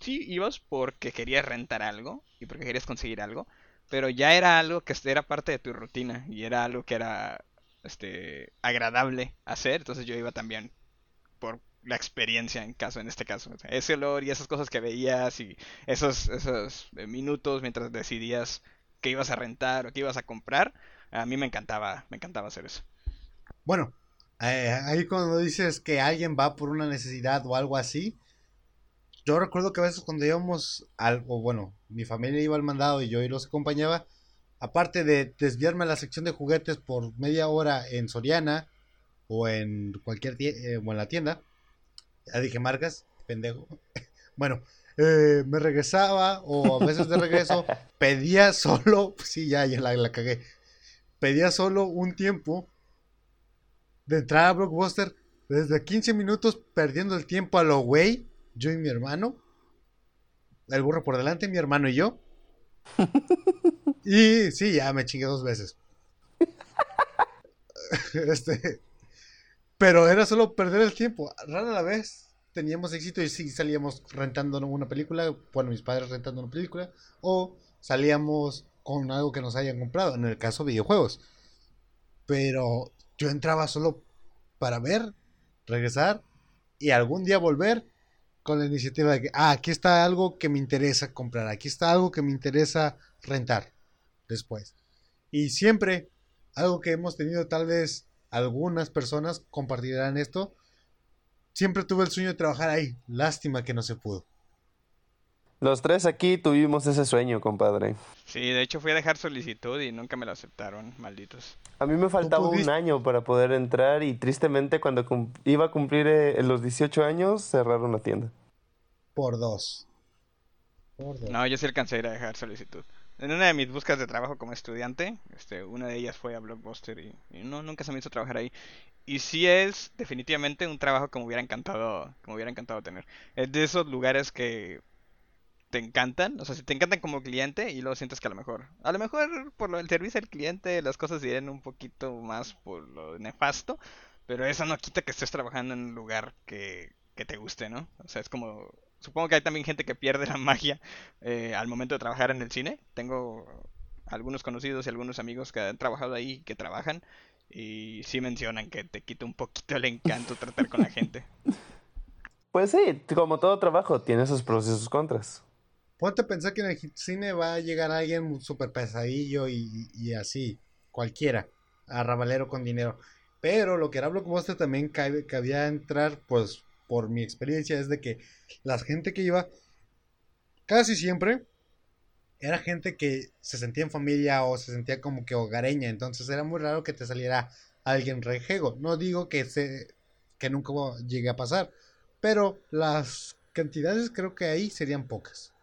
sí, ibas porque querías rentar algo y porque querías conseguir algo, pero ya era algo que era parte de tu rutina y era algo que era este agradable hacer, entonces yo iba también por la experiencia en caso en este caso ese olor y esas cosas que veías y esos esos eh, minutos mientras decidías qué ibas a rentar o qué ibas a comprar a mí me encantaba me encantaba hacer eso. Bueno eh, ahí cuando dices que alguien va por una necesidad o algo así yo recuerdo que a veces cuando íbamos al o bueno mi familia iba al mandado y yo y los acompañaba aparte de desviarme a la sección de juguetes por media hora en Soriana o en cualquier eh, o en la tienda ya dije marcas, pendejo. Bueno, eh, me regresaba o a veces de regreso pedía solo, sí, ya, ya la, la cagué. Pedía solo un tiempo de entrar a Blockbuster desde 15 minutos perdiendo el tiempo a lo güey, yo y mi hermano. El burro por delante, mi hermano y yo. Y sí, ya me chingué dos veces. Este, pero era solo perder el tiempo. Rara vez teníamos éxito y sí salíamos rentando una película, bueno, mis padres rentando una película, o salíamos con algo que nos hayan comprado, en el caso videojuegos. Pero yo entraba solo para ver, regresar y algún día volver con la iniciativa de que, ah, aquí está algo que me interesa comprar, aquí está algo que me interesa rentar después. Y siempre, algo que hemos tenido tal vez algunas personas compartirán esto. Siempre tuve el sueño de trabajar ahí. Lástima que no se pudo. Los tres aquí tuvimos ese sueño, compadre. Sí, de hecho fui a dejar solicitud y nunca me lo aceptaron, malditos. A mí me faltaba un año para poder entrar y tristemente cuando iba a cumplir eh, los 18 años cerraron la tienda. Por dos. Por dos. No, yo sí alcancé a ir a dejar solicitud en una de mis búsquedas de trabajo como estudiante, este, una de ellas fue a Blockbuster y, no, nunca se me hizo trabajar ahí. Y sí es definitivamente un trabajo que me hubiera encantado, que me hubiera encantado tener. Es de esos lugares que te encantan, o sea, si te encantan como cliente y luego sientes que a lo mejor, a lo mejor por lo del servicio al cliente las cosas irían un poquito más por lo nefasto, pero eso no quita que estés trabajando en un lugar que, que te guste, ¿no? O sea, es como supongo que hay también gente que pierde la magia eh, al momento de trabajar en el cine. Tengo algunos conocidos y algunos amigos que han trabajado ahí, que trabajan, y sí mencionan que te quita un poquito el encanto tratar con la gente. Pues sí, como todo trabajo, tiene sus pros y sus contras. Ponte a pensar que en el cine va a llegar alguien súper pesadillo y, así, cualquiera, arrabalero con dinero. Pero lo que era Blockbuster también cabía entrar, pues, por mi experiencia, es de que la gente que iba casi siempre era gente que se sentía en familia o se sentía como que hogareña, entonces era muy raro que te saliera alguien rejego. No digo que se que nunca llegue a pasar, pero las cantidades creo que ahí serían pocas.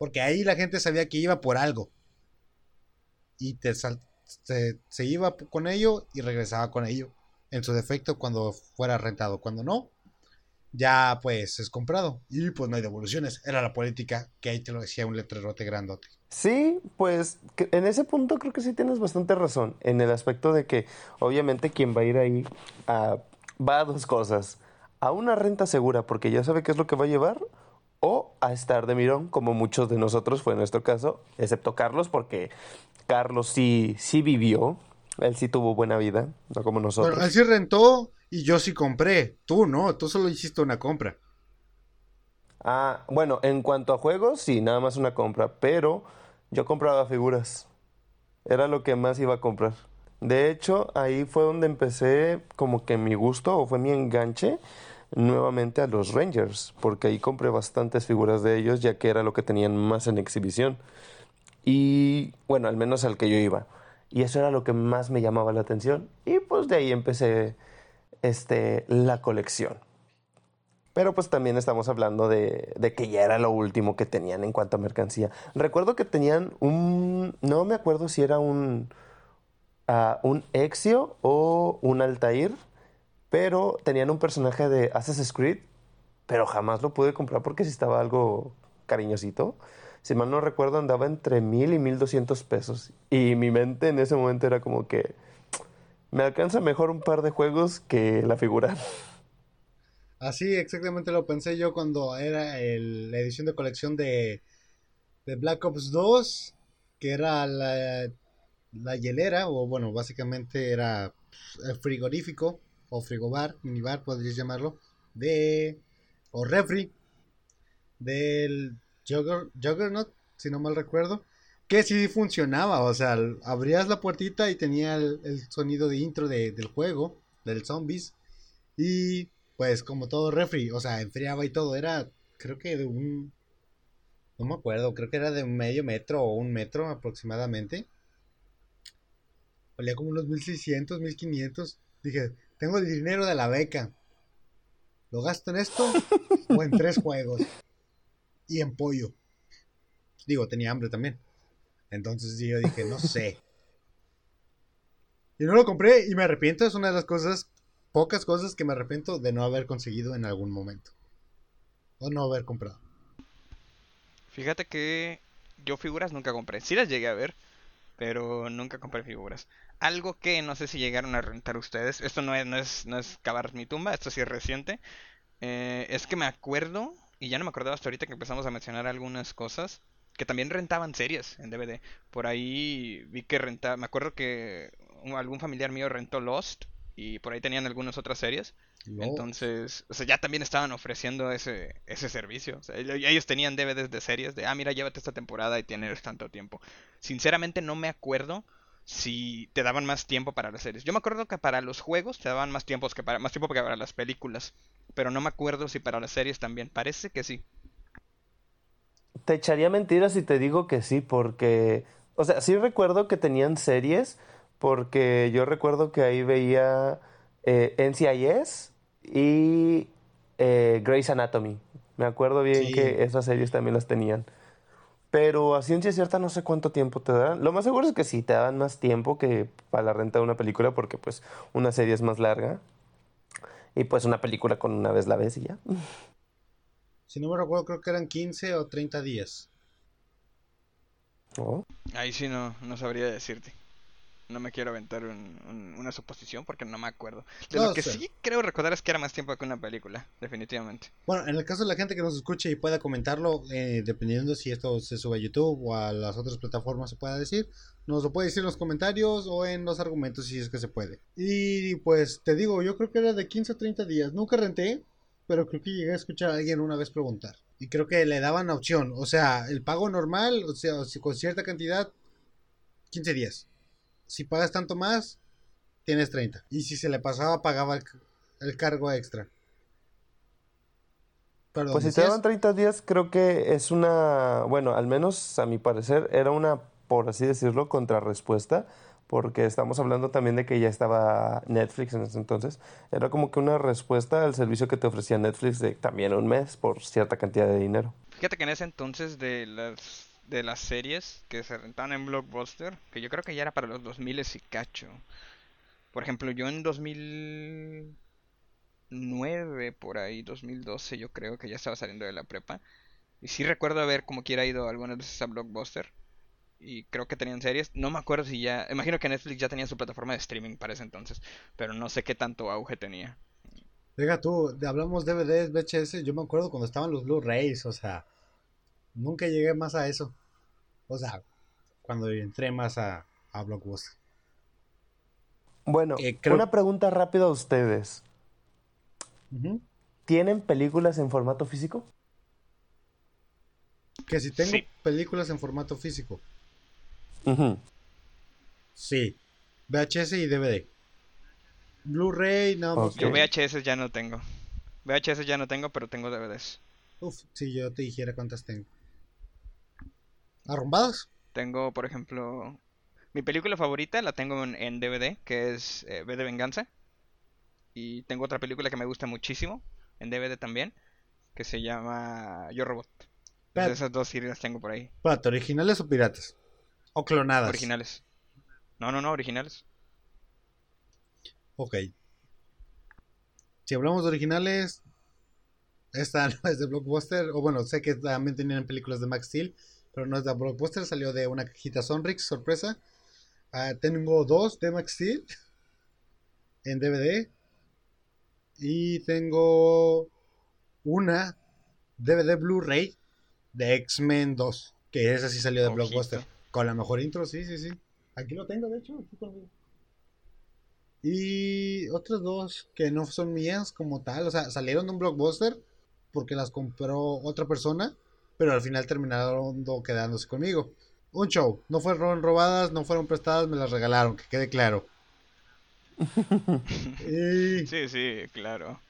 Porque ahí la gente sabía que iba por algo. Y te se iba con ello y regresaba con ello. En su defecto cuando fuera rentado. Cuando no, ya pues es comprado y pues no hay devoluciones. Era la política que ahí te lo decía un letrerote grandote. Sí, pues en ese punto creo que sí tienes bastante razón, en el aspecto de que obviamente quien va a ir ahí va a dos cosas, a una renta segura porque ya sabe qué es lo que va a llevar o a estar de mirón como muchos de nosotros fue en nuestro caso, excepto Carlos porque Carlos sí, sí vivió, él sí tuvo buena vida, no como nosotros. Bueno, él sí rentó y yo sí compré. Tú no, tú solo hiciste una compra. Ah, bueno, en cuanto a juegos, sí, nada más una compra. Pero yo compraba figuras. Era lo que más iba a comprar. De hecho, ahí fue donde empecé como que mi gusto o fue mi enganche nuevamente a los Rangers, porque ahí compré bastantes figuras de ellos, ya que era lo que tenían más en exhibición. Y bueno, al menos al que yo iba. Y eso era lo que más me llamaba la atención. Y pues de ahí empecé este, la colección. Pero pues también estamos hablando de, de, que ya era lo último que tenían en cuanto a mercancía. Recuerdo que tenían un... No me acuerdo si era un... Uh, un Exio o un Altair. Pero tenían un personaje de Assassin's Creed. Pero jamás lo pude comprar porque si estaba algo cariñosito. si mal no recuerdo, andaba entre mil y mil doscientos pesos. Y mi mente en ese momento era como que me alcanza mejor un par de juegos que la figura. Así exactamente lo pensé yo cuando era la edición de colección de, de Black Ops 2, que era la, la hielera, o bueno, básicamente era el frigorífico, o frigobar, minibar, podrías llamarlo, de, o refri, del Jugger- Juggernaut, si no mal recuerdo, que sí funcionaba, o sea, abrías la puertita y tenía el, el sonido de intro de- del juego, del zombies, y pues como todo refri, o sea, enfriaba y todo, era creo que de un, no me acuerdo, creo que era de un medio metro o un metro aproximadamente. Valía como unos 1600, 1500. Dije, tengo el dinero de la beca. ¿Lo gasto en esto o en tres juegos? Y en pollo. Digo, tenía hambre también. Entonces yo dije, no sé. Y no lo compré y me arrepiento. Es una de las cosas, pocas cosas que me arrepiento de no haber conseguido en algún momento. O no haber comprado. Fíjate que yo figuras nunca compré. Sí las llegué a ver, pero nunca compré figuras. Algo que no sé si llegaron a rentar ustedes. Esto no es, no es, no es cavar mi tumba, esto sí es reciente. eh, es que me acuerdo, y ya no me acordaba hasta ahorita que empezamos a mencionar algunas cosas, que también rentaban series en DVD. Por ahí vi que rentaba, me acuerdo que algún familiar mío rentó Lost y por ahí tenían algunas otras series. Entonces, o sea, ya también estaban ofreciendo ese, ese servicio. O sea, ell- ellos tenían DVDs de series de, ah, mira, llévate esta temporada y tienes tanto tiempo. Sinceramente no me acuerdo si te daban más tiempo para las series. Yo me acuerdo que para los juegos te daban más tiempo que para, más tiempo que para las películas. Pero no me acuerdo si para las series también. Parece que sí. Te echaría mentiras si te digo que sí, porque, o sea, sí recuerdo que tenían series, porque yo recuerdo que ahí veía eh, NCIS y eh, Grey's Anatomy. Me acuerdo bien Sí. que esas series también las tenían. Pero a ciencia cierta no sé cuánto tiempo te darán. Lo más seguro es que sí, te dan más tiempo que para la renta de una película, porque pues una serie es más larga. Y pues una película con una vez la ves y ya. Si no me recuerdo, creo que eran 15 o 30 días. Oh. Ahí sí no, no sabría decirte. No me quiero aventar un- un- una suposición porque no me acuerdo. De No lo que sé. sí creo recordar es que era más tiempo que una película, definitivamente. Bueno, en el caso de la gente que nos escuche y pueda comentarlo, eh, dependiendo si esto se sube a YouTube o a las otras plataformas se pueda decir, nos lo puede decir en los comentarios o en los argumentos si es que se puede. Y pues te digo, yo creo que era de 15 a 30 días. Nunca renté, pero creo que llegué a escuchar a alguien una vez preguntar. Y creo que le daban opción, o sea, el pago normal, o sea, con cierta cantidad, 15 días. Si pagas tanto más, tienes 30. Y si se le pasaba, pagaba el, el cargo extra. Perdón, Pues si te daban 30 días, creo que es una, bueno, al menos a mi parecer, era una, por así decirlo, contrarrespuesta, porque estamos hablando también de que ya estaba Netflix en ese entonces. Era como que una respuesta al servicio que te ofrecía Netflix de también un mes por cierta cantidad de dinero. Fíjate que en ese entonces de las de las series que se rentaban en Blockbuster, que yo creo que ya era para los 2000 y cacho. Por ejemplo, yo en 2009 por ahí, 2012, yo creo que ya estaba saliendo de la prepa. Y sí recuerdo haber como quiera ido algunas veces a Blockbuster. Y creo que tenían series. No me acuerdo si ya. Imagino que Netflix ya tenía su plataforma de streaming para ese entonces. Pero no sé qué tanto auge tenía. Oiga, tú, hablamos DVDs, VHS, yo me acuerdo cuando estaban los Blu-rays, o sea, nunca llegué más a eso. O sea, cuando entré más a, a Blockbuster. Bueno, Eh, creo- una pregunta rápida a ustedes. ¿Tienen películas en formato físico? Que si tengo Sí. películas en formato físico, Ujú. sí. VHS y DVD. Blu-ray, no, pues, Ok. Yo VHS ya no tengo. VHS ya no tengo, pero tengo DVDs. Uf, si yo te dijera cuántas tengo. ¿Arrumbadas? Tengo, por ejemplo, mi película favorita la tengo en, en DVD, que es eh, V de Venganza. Y tengo otra película que me gusta muchísimo, en DVD también, que se llama Yo Robot. Entonces, esas dos sí las tengo por ahí. Espérate, ¿originales o piratas? O clonadas. Originales. No, no, no, originales. Ok. Si hablamos de originales, esta no es de Blockbuster. O bueno, sé que también tenían películas de Max Steel. Pero no es de Blockbuster, salió de una cajita Sonrix, sorpresa. Ah, tengo dos de Max Steel en DVD. Y tengo una DVD Blu-ray de X-Men 2, que esa sí salió de Ojito. Blockbuster. Con la mejor intro, sí, sí, sí. Aquí lo tengo, de hecho, aquí conmigo. Y otras dos que no son mías como tal, o sea, salieron de un blockbuster porque las compró otra persona, pero al final terminaron do- quedándose conmigo. Un show, no fueron robadas, no fueron prestadas, me las regalaron, que quede claro. Y... Sí, sí, claro.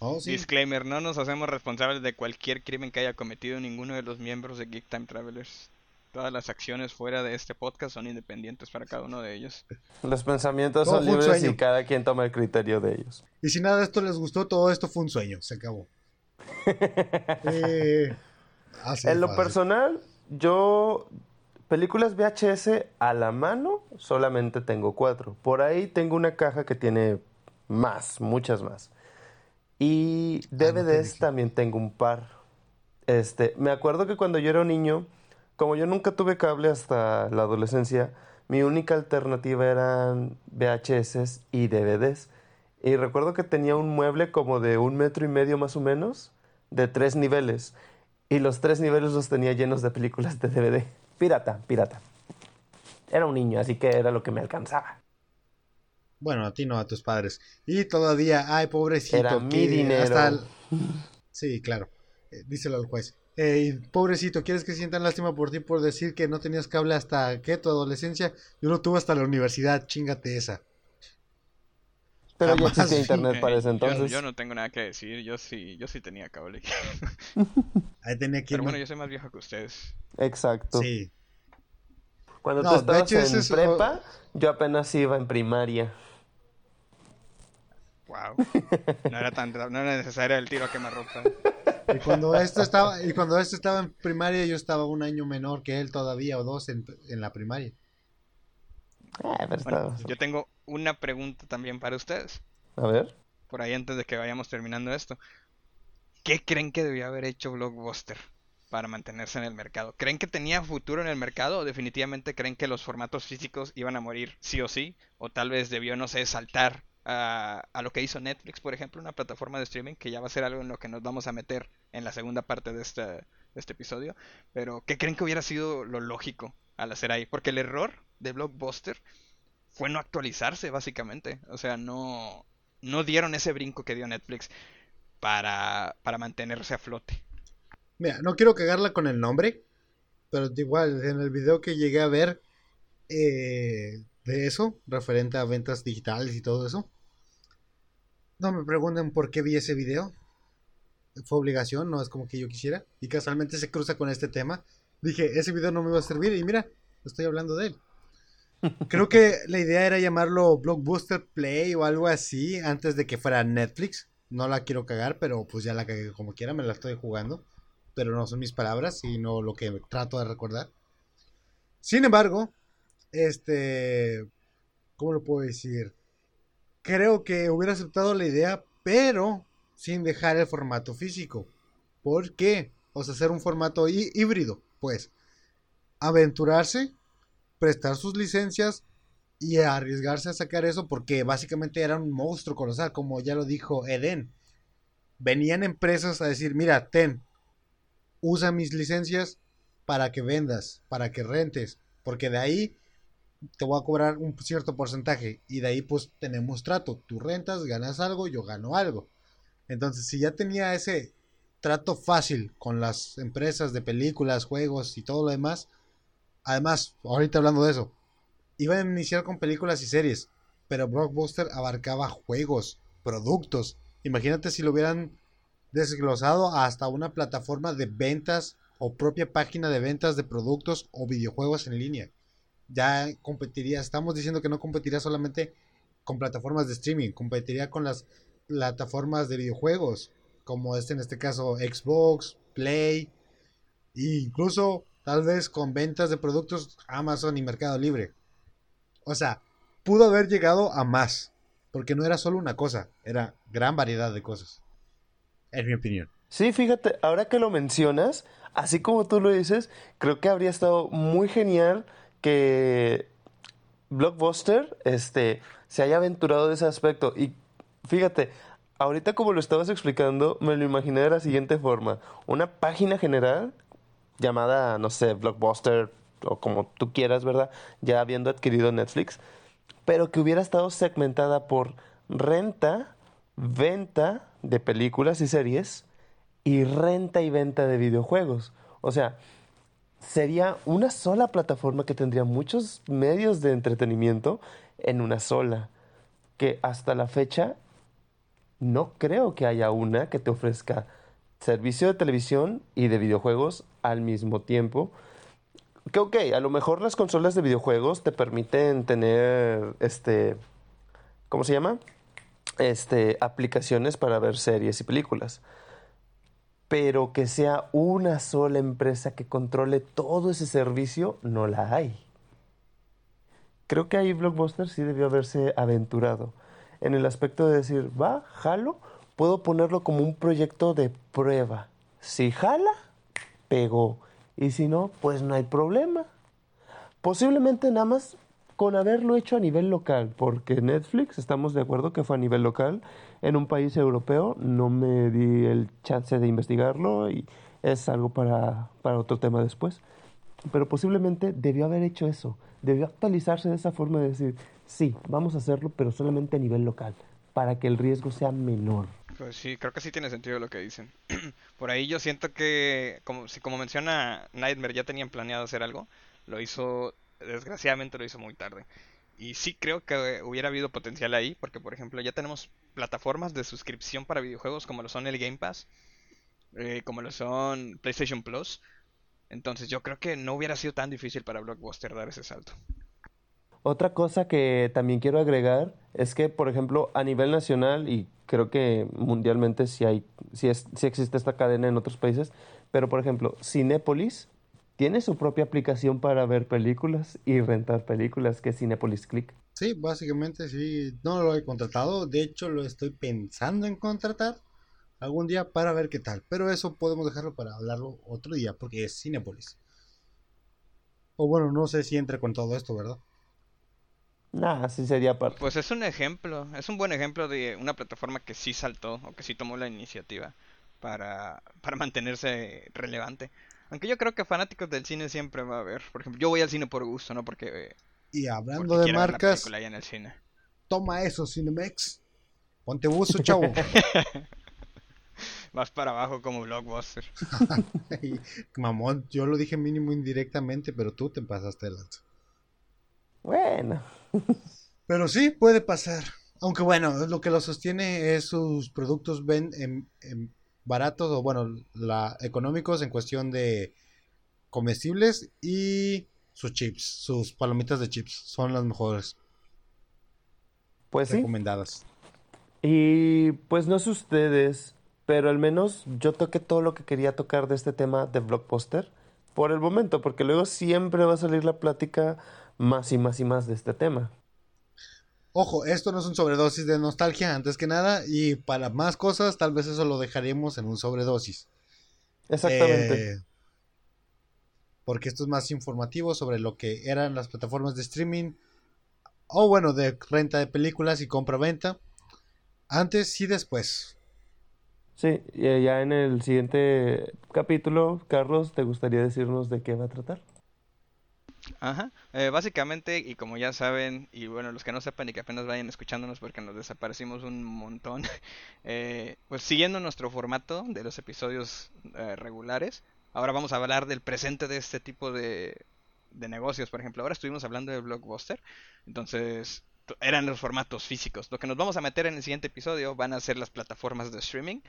Oh, sí. Disclaimer, no nos hacemos responsables de cualquier crimen que haya cometido ninguno de los miembros de Geek Time Travelers. Todas las acciones fuera de este podcast son independientes para cada uno de ellos. Los pensamientos Todo son libres sueño. y cada quien toma el criterio de ellos. Y si nada de esto les gustó, todo esto fue un sueño, se acabó. Eh, de en lo fácil. personal, yo películas VHS a la mano solamente tengo cuatro. Por ahí tengo una caja que tiene más, muchas más. Y Ah, no DVDs también tengo un par. Este, me acuerdo que cuando yo era un niño, como yo nunca tuve cable hasta la adolescencia, mi única alternativa eran VHS y DVDs. Y recuerdo que tenía un mueble como de un metro y medio más o menos, de tres niveles. Y los tres niveles los tenía llenos de películas de DVD. Pirata, pirata. Era un niño, así que era lo que me alcanzaba. Bueno, a ti no, a tus padres. Y todavía, ay, pobrecito. Era mi que dinero. hasta el- Sí, claro. Eh, díselo al juez. Eh, pobrecito, ¿quieres que sientan lástima por ti por decir que no tenías cable hasta qué, tu adolescencia? Yo lo tuve hasta la universidad, chingate esa. Pero ya Jamás existía vi. internet para ese Eh, yo- entonces. Yo, no tengo nada que decir, yo sí, yo sí tenía cable. Ahí tenía que Pero bueno, yo soy más viejo que ustedes. Exacto. Sí. Cuando No, tú estabas hecho, en es- prepa, yo apenas iba en primaria. Wow. No era tan no era necesario el tiro a quemarropa. Y cuando esto estaba, y cuando esto estaba en primaria, yo estaba un año menor que él todavía, o dos en, en la primaria. Ah, pero Bueno, estaba- yo tengo una pregunta también para ustedes. A ver. Por ahí antes de que vayamos terminando esto. ¿Qué creen que debió haber hecho Blockbuster para mantenerse en el mercado? ¿Creen que tenía futuro en el mercado o definitivamente creen que los formatos físicos iban a morir sí o sí? O tal vez debió, no sé, saltar a, a lo que hizo Netflix, por ejemplo, una plataforma de streaming que ya va a ser algo en lo que nos vamos a meter en la segunda parte de este, de este episodio. Pero, ¿qué creen que hubiera sido lo lógico al hacer ahí? Porque el error de Blockbuster fue no actualizarse, básicamente. O sea, no, no dieron ese brinco que dio Netflix para, para mantenerse a flote. Mira, no quiero cagarla con el nombre, pero igual en el video que llegué a ver eh, de eso, referente a ventas digitales y todo eso, no me pregunten por qué vi ese video. Fue obligación, no es como que yo quisiera. Y casualmente se cruza con este tema. Dije, ese video no me va a servir y mira, estoy hablando de él. Creo que la idea era llamarlo Blockbuster Play o algo así antes de que fuera Netflix. No la quiero cagar, pero pues ya la cagué como quiera, me la estoy jugando. Pero no son mis palabras, sino lo que trato de recordar. Sin embargo, este, ¿cómo lo puedo decir? Creo que hubiera aceptado la idea, pero sin dejar el formato físico. ¿Por qué? O sea, hacer un formato hí- híbrido, pues. Aventurarse, prestar sus licencias y arriesgarse a sacar eso porque básicamente era un monstruo colosal, como ya lo dijo Eden. Venían empresas a decir, mira, ten, usa mis licencias para que vendas, para que rentes, porque de ahí te voy a cobrar un cierto porcentaje y de ahí pues tenemos trato, tú rentas, ganas algo, yo gano algo. Entonces, si ya tenía ese trato fácil con las empresas de películas, juegos y todo lo demás, además, ahorita hablando de eso, iban a iniciar con películas y series, pero Blockbuster abarcaba juegos, productos. Imagínate si lo hubieran desglosado hasta una plataforma de ventas o propia página de ventas de productos o videojuegos en línea. Ya competiría, estamos diciendo que no competiría solamente con plataformas de streaming, competiría con las plataformas de videojuegos, como este en este caso Xbox, Play, e incluso tal vez con ventas de productos Amazon y Mercado Libre. O sea, pudo haber llegado a más, porque no era solo una cosa, era gran variedad de cosas. En mi opinión. Sí, fíjate, ahora que lo mencionas, así como tú lo dices, creo que habría estado muy genial que Blockbuster este, se haya aventurado de ese aspecto. Y fíjate, ahorita como lo estabas explicando, me lo imaginé de la siguiente forma. Una página general llamada, no sé, Blockbuster o como tú quieras, ¿verdad? Ya habiendo adquirido Netflix, pero que hubiera estado segmentada por renta, venta de películas y series y renta y venta de videojuegos. O sea, sería una sola plataforma que tendría muchos medios de entretenimiento en una sola, que hasta la fecha no creo que haya una que te ofrezca servicio de televisión y de videojuegos al mismo tiempo. Que ok, a lo mejor las consolas de videojuegos te permiten tener este ¿cómo se llama? Este aplicaciones para ver series y películas. Pero que sea una sola empresa que controle todo ese servicio, no la hay. Creo que ahí Blockbuster sí debió haberse aventurado en el aspecto de decir, va, jalo, puedo ponerlo como un proyecto de prueba. Si jala, pegó. Y si no, pues no hay problema. Posiblemente nada más con haberlo hecho a nivel local, porque Netflix, estamos de acuerdo que fue a nivel local, en un país europeo, no me di el chance de investigarlo y es algo para, para otro tema después. Pero posiblemente debió haber hecho eso, debió actualizarse de esa forma de decir, sí, vamos a hacerlo, pero solamente a nivel local, para que el riesgo sea menor. Pues sí, creo que sí tiene sentido lo que dicen. Por ahí yo siento que, como, si como menciona Nightmare, ya tenían planeado hacer algo, lo hizo, desgraciadamente lo hizo muy tarde. Y sí creo que hubiera habido potencial ahí, porque por ejemplo ya tenemos plataformas de suscripción para videojuegos como lo son el Game Pass, eh, como lo son PlayStation Plus. Entonces yo creo que no hubiera sido tan difícil para Blockbuster dar ese salto. Otra cosa que también quiero agregar es que, por ejemplo, a nivel nacional, y creo que mundialmente sí, hay, sí, es, existe esta cadena en otros países, pero por ejemplo, Cinépolis tiene su propia aplicación para ver películas y rentar películas, que es Cinepolis Click. Sí, básicamente sí, no lo he contratado, de hecho lo estoy pensando en contratar algún día para ver qué tal, pero eso podemos dejarlo para hablarlo otro día porque es Cinepolis. O bueno, no sé si entra con todo esto, ¿verdad? Nah, sí sería para... Pues es un ejemplo, es un buen ejemplo de una plataforma que sí saltó o que sí tomó la iniciativa para, para mantenerse relevante. Aunque yo creo que fanáticos del cine siempre va a haber. Por ejemplo, yo voy al cine por gusto, no porque... Y hablando de marcas... En el cine. Toma eso, Cinemex. Ponte buzo, chavo. Vas para abajo como Blockbuster. Mamón, yo lo dije mínimo indirectamente, pero tú te pasaste el alto. Bueno. Pero sí, puede pasar. Aunque bueno, lo que lo sostiene es sus productos ven en, baratos o bueno, la, económicos en cuestión de comestibles y sus chips, sus palomitas de chips son las mejores. Pues recomendadas. Y pues no sé ustedes, pero al menos yo toqué todo lo que quería tocar de este tema de Blockbuster por el momento, porque luego siempre va a salir la plática más y más y más de este tema. Ojo, esto no es un sobredosis de nostalgia, antes que nada, y para más cosas, tal vez eso lo dejaremos en un sobredosis. Exactamente. Eh, porque esto es más informativo sobre lo que eran las plataformas de streaming, o bueno, de renta de películas y compra-venta, antes y después. Sí, y ya en el siguiente capítulo, Carlos, ¿te gustaría decirnos de qué va a tratar? Ajá, eh, básicamente, y como ya saben, y bueno, los que no sepan y que apenas vayan escuchándonos porque nos desaparecimos un montón, eh, pues siguiendo nuestro formato de los episodios eh, regulares, ahora vamos a hablar del presente de este tipo de, de negocios. Por ejemplo, ahora estuvimos hablando de Blockbuster, entonces eran los formatos físicos. Lo que nos vamos a meter en el siguiente episodio van a ser las plataformas de streaming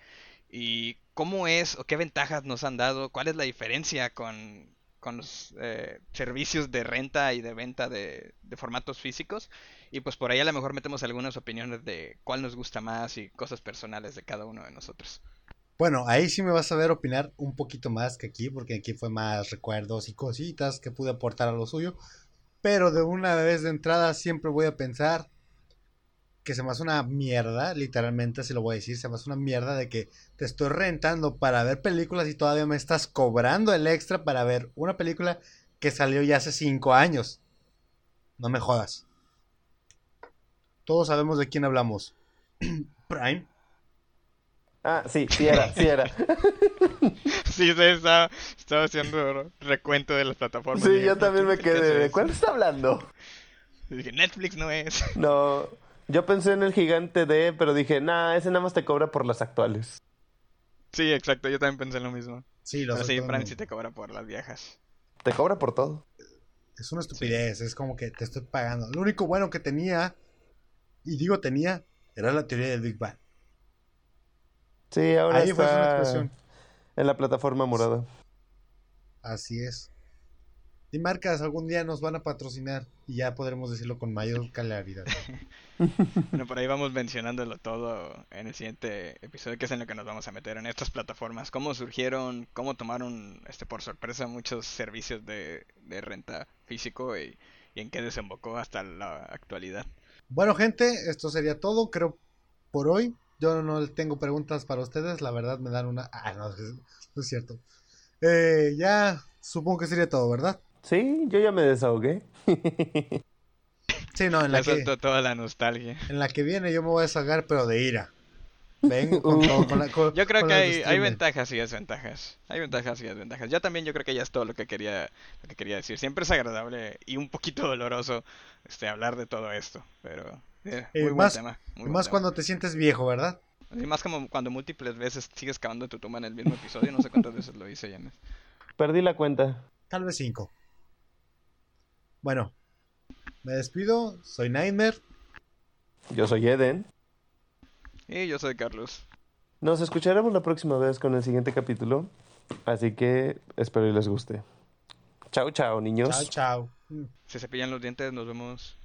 y cómo es o qué ventajas nos han dado, cuál es la diferencia con con los eh, servicios de renta y de venta de, formatos físicos. Y pues por ahí a lo mejor metemos algunas opiniones de cuál nos gusta más y cosas personales de cada uno de nosotros. Bueno, ahí sí me vas a ver opinar un poquito más que aquí, porque aquí fue más recuerdos y cositas que pude aportar a lo suyo. Pero de una vez de entrada siempre voy a pensar que se me hace una mierda, literalmente así lo voy a decir, se me hace una mierda de que te estoy rentando para ver películas y todavía me estás cobrando el extra para ver una película que salió ya hace cinco años. No me jodas. Todos sabemos de quién hablamos. Prime. Ah, sí, sí era, sí era. Sí, sí, estaba, estaba haciendo recuento de las plataformas. Sí, yo también me ¿qué es quedé. ¿De cuál está hablando? Dije, Netflix no es. No, yo pensé en el gigante de, pero dije, nah, ese nada más te cobra por las actuales. Sí, exacto, yo también pensé lo mismo. Sí, los Pero sí, Prime sí te cobra por las viejas. Te cobra por todo. Es una estupidez, es como que te estoy pagando. Lo único bueno que tenía, y digo tenía, era la teoría del Big Bang. Sí, ahora Ahí fue una expresión. en la plataforma morada. Así es. Y marcas algún día nos van a patrocinar y ya podremos decirlo con mayor claridad. Bueno, por ahí vamos mencionándolo todo en el siguiente episodio, que es en lo que nos vamos a meter en estas plataformas. Cómo surgieron, cómo tomaron este por sorpresa muchos servicios de, de renta físico y, y en qué desembocó hasta la actualidad. Bueno, gente, esto sería todo, creo, por hoy. Yo no tengo preguntas para ustedes, la verdad me dan una... Ah, no, es- no es cierto. Eh, ya supongo que sería todo, ¿verdad? Sí, yo ya me desahogué. Sí, no, en la, que, toda la nostalgia. en la que viene yo me voy a desahogar, pero de ira. Vengo con todo, con la- con- Yo creo con que hay, hay ventajas y desventajas. Hay ventajas y desventajas. Yo también yo creo que ya es todo lo que quería, lo que quería decir. Siempre es agradable y un poquito doloroso este hablar de todo esto, pero eh, Eh, muy buen más- tema. muy Y buen más tema. cuando te sientes viejo, ¿verdad? Y más como cuando múltiples veces sigues cavando tu tumba en el mismo episodio. No sé cuántas veces lo hice, James. Perdí la cuenta. Tal vez cinco. Bueno, me despido. Soy Nightmare. Yo soy Eden. Y yo soy Carlos. Nos escucharemos la próxima vez con el siguiente capítulo. Así que espero y les guste. Chao, chao, niños. Chao, chao. Se cepillan los dientes, nos vemos.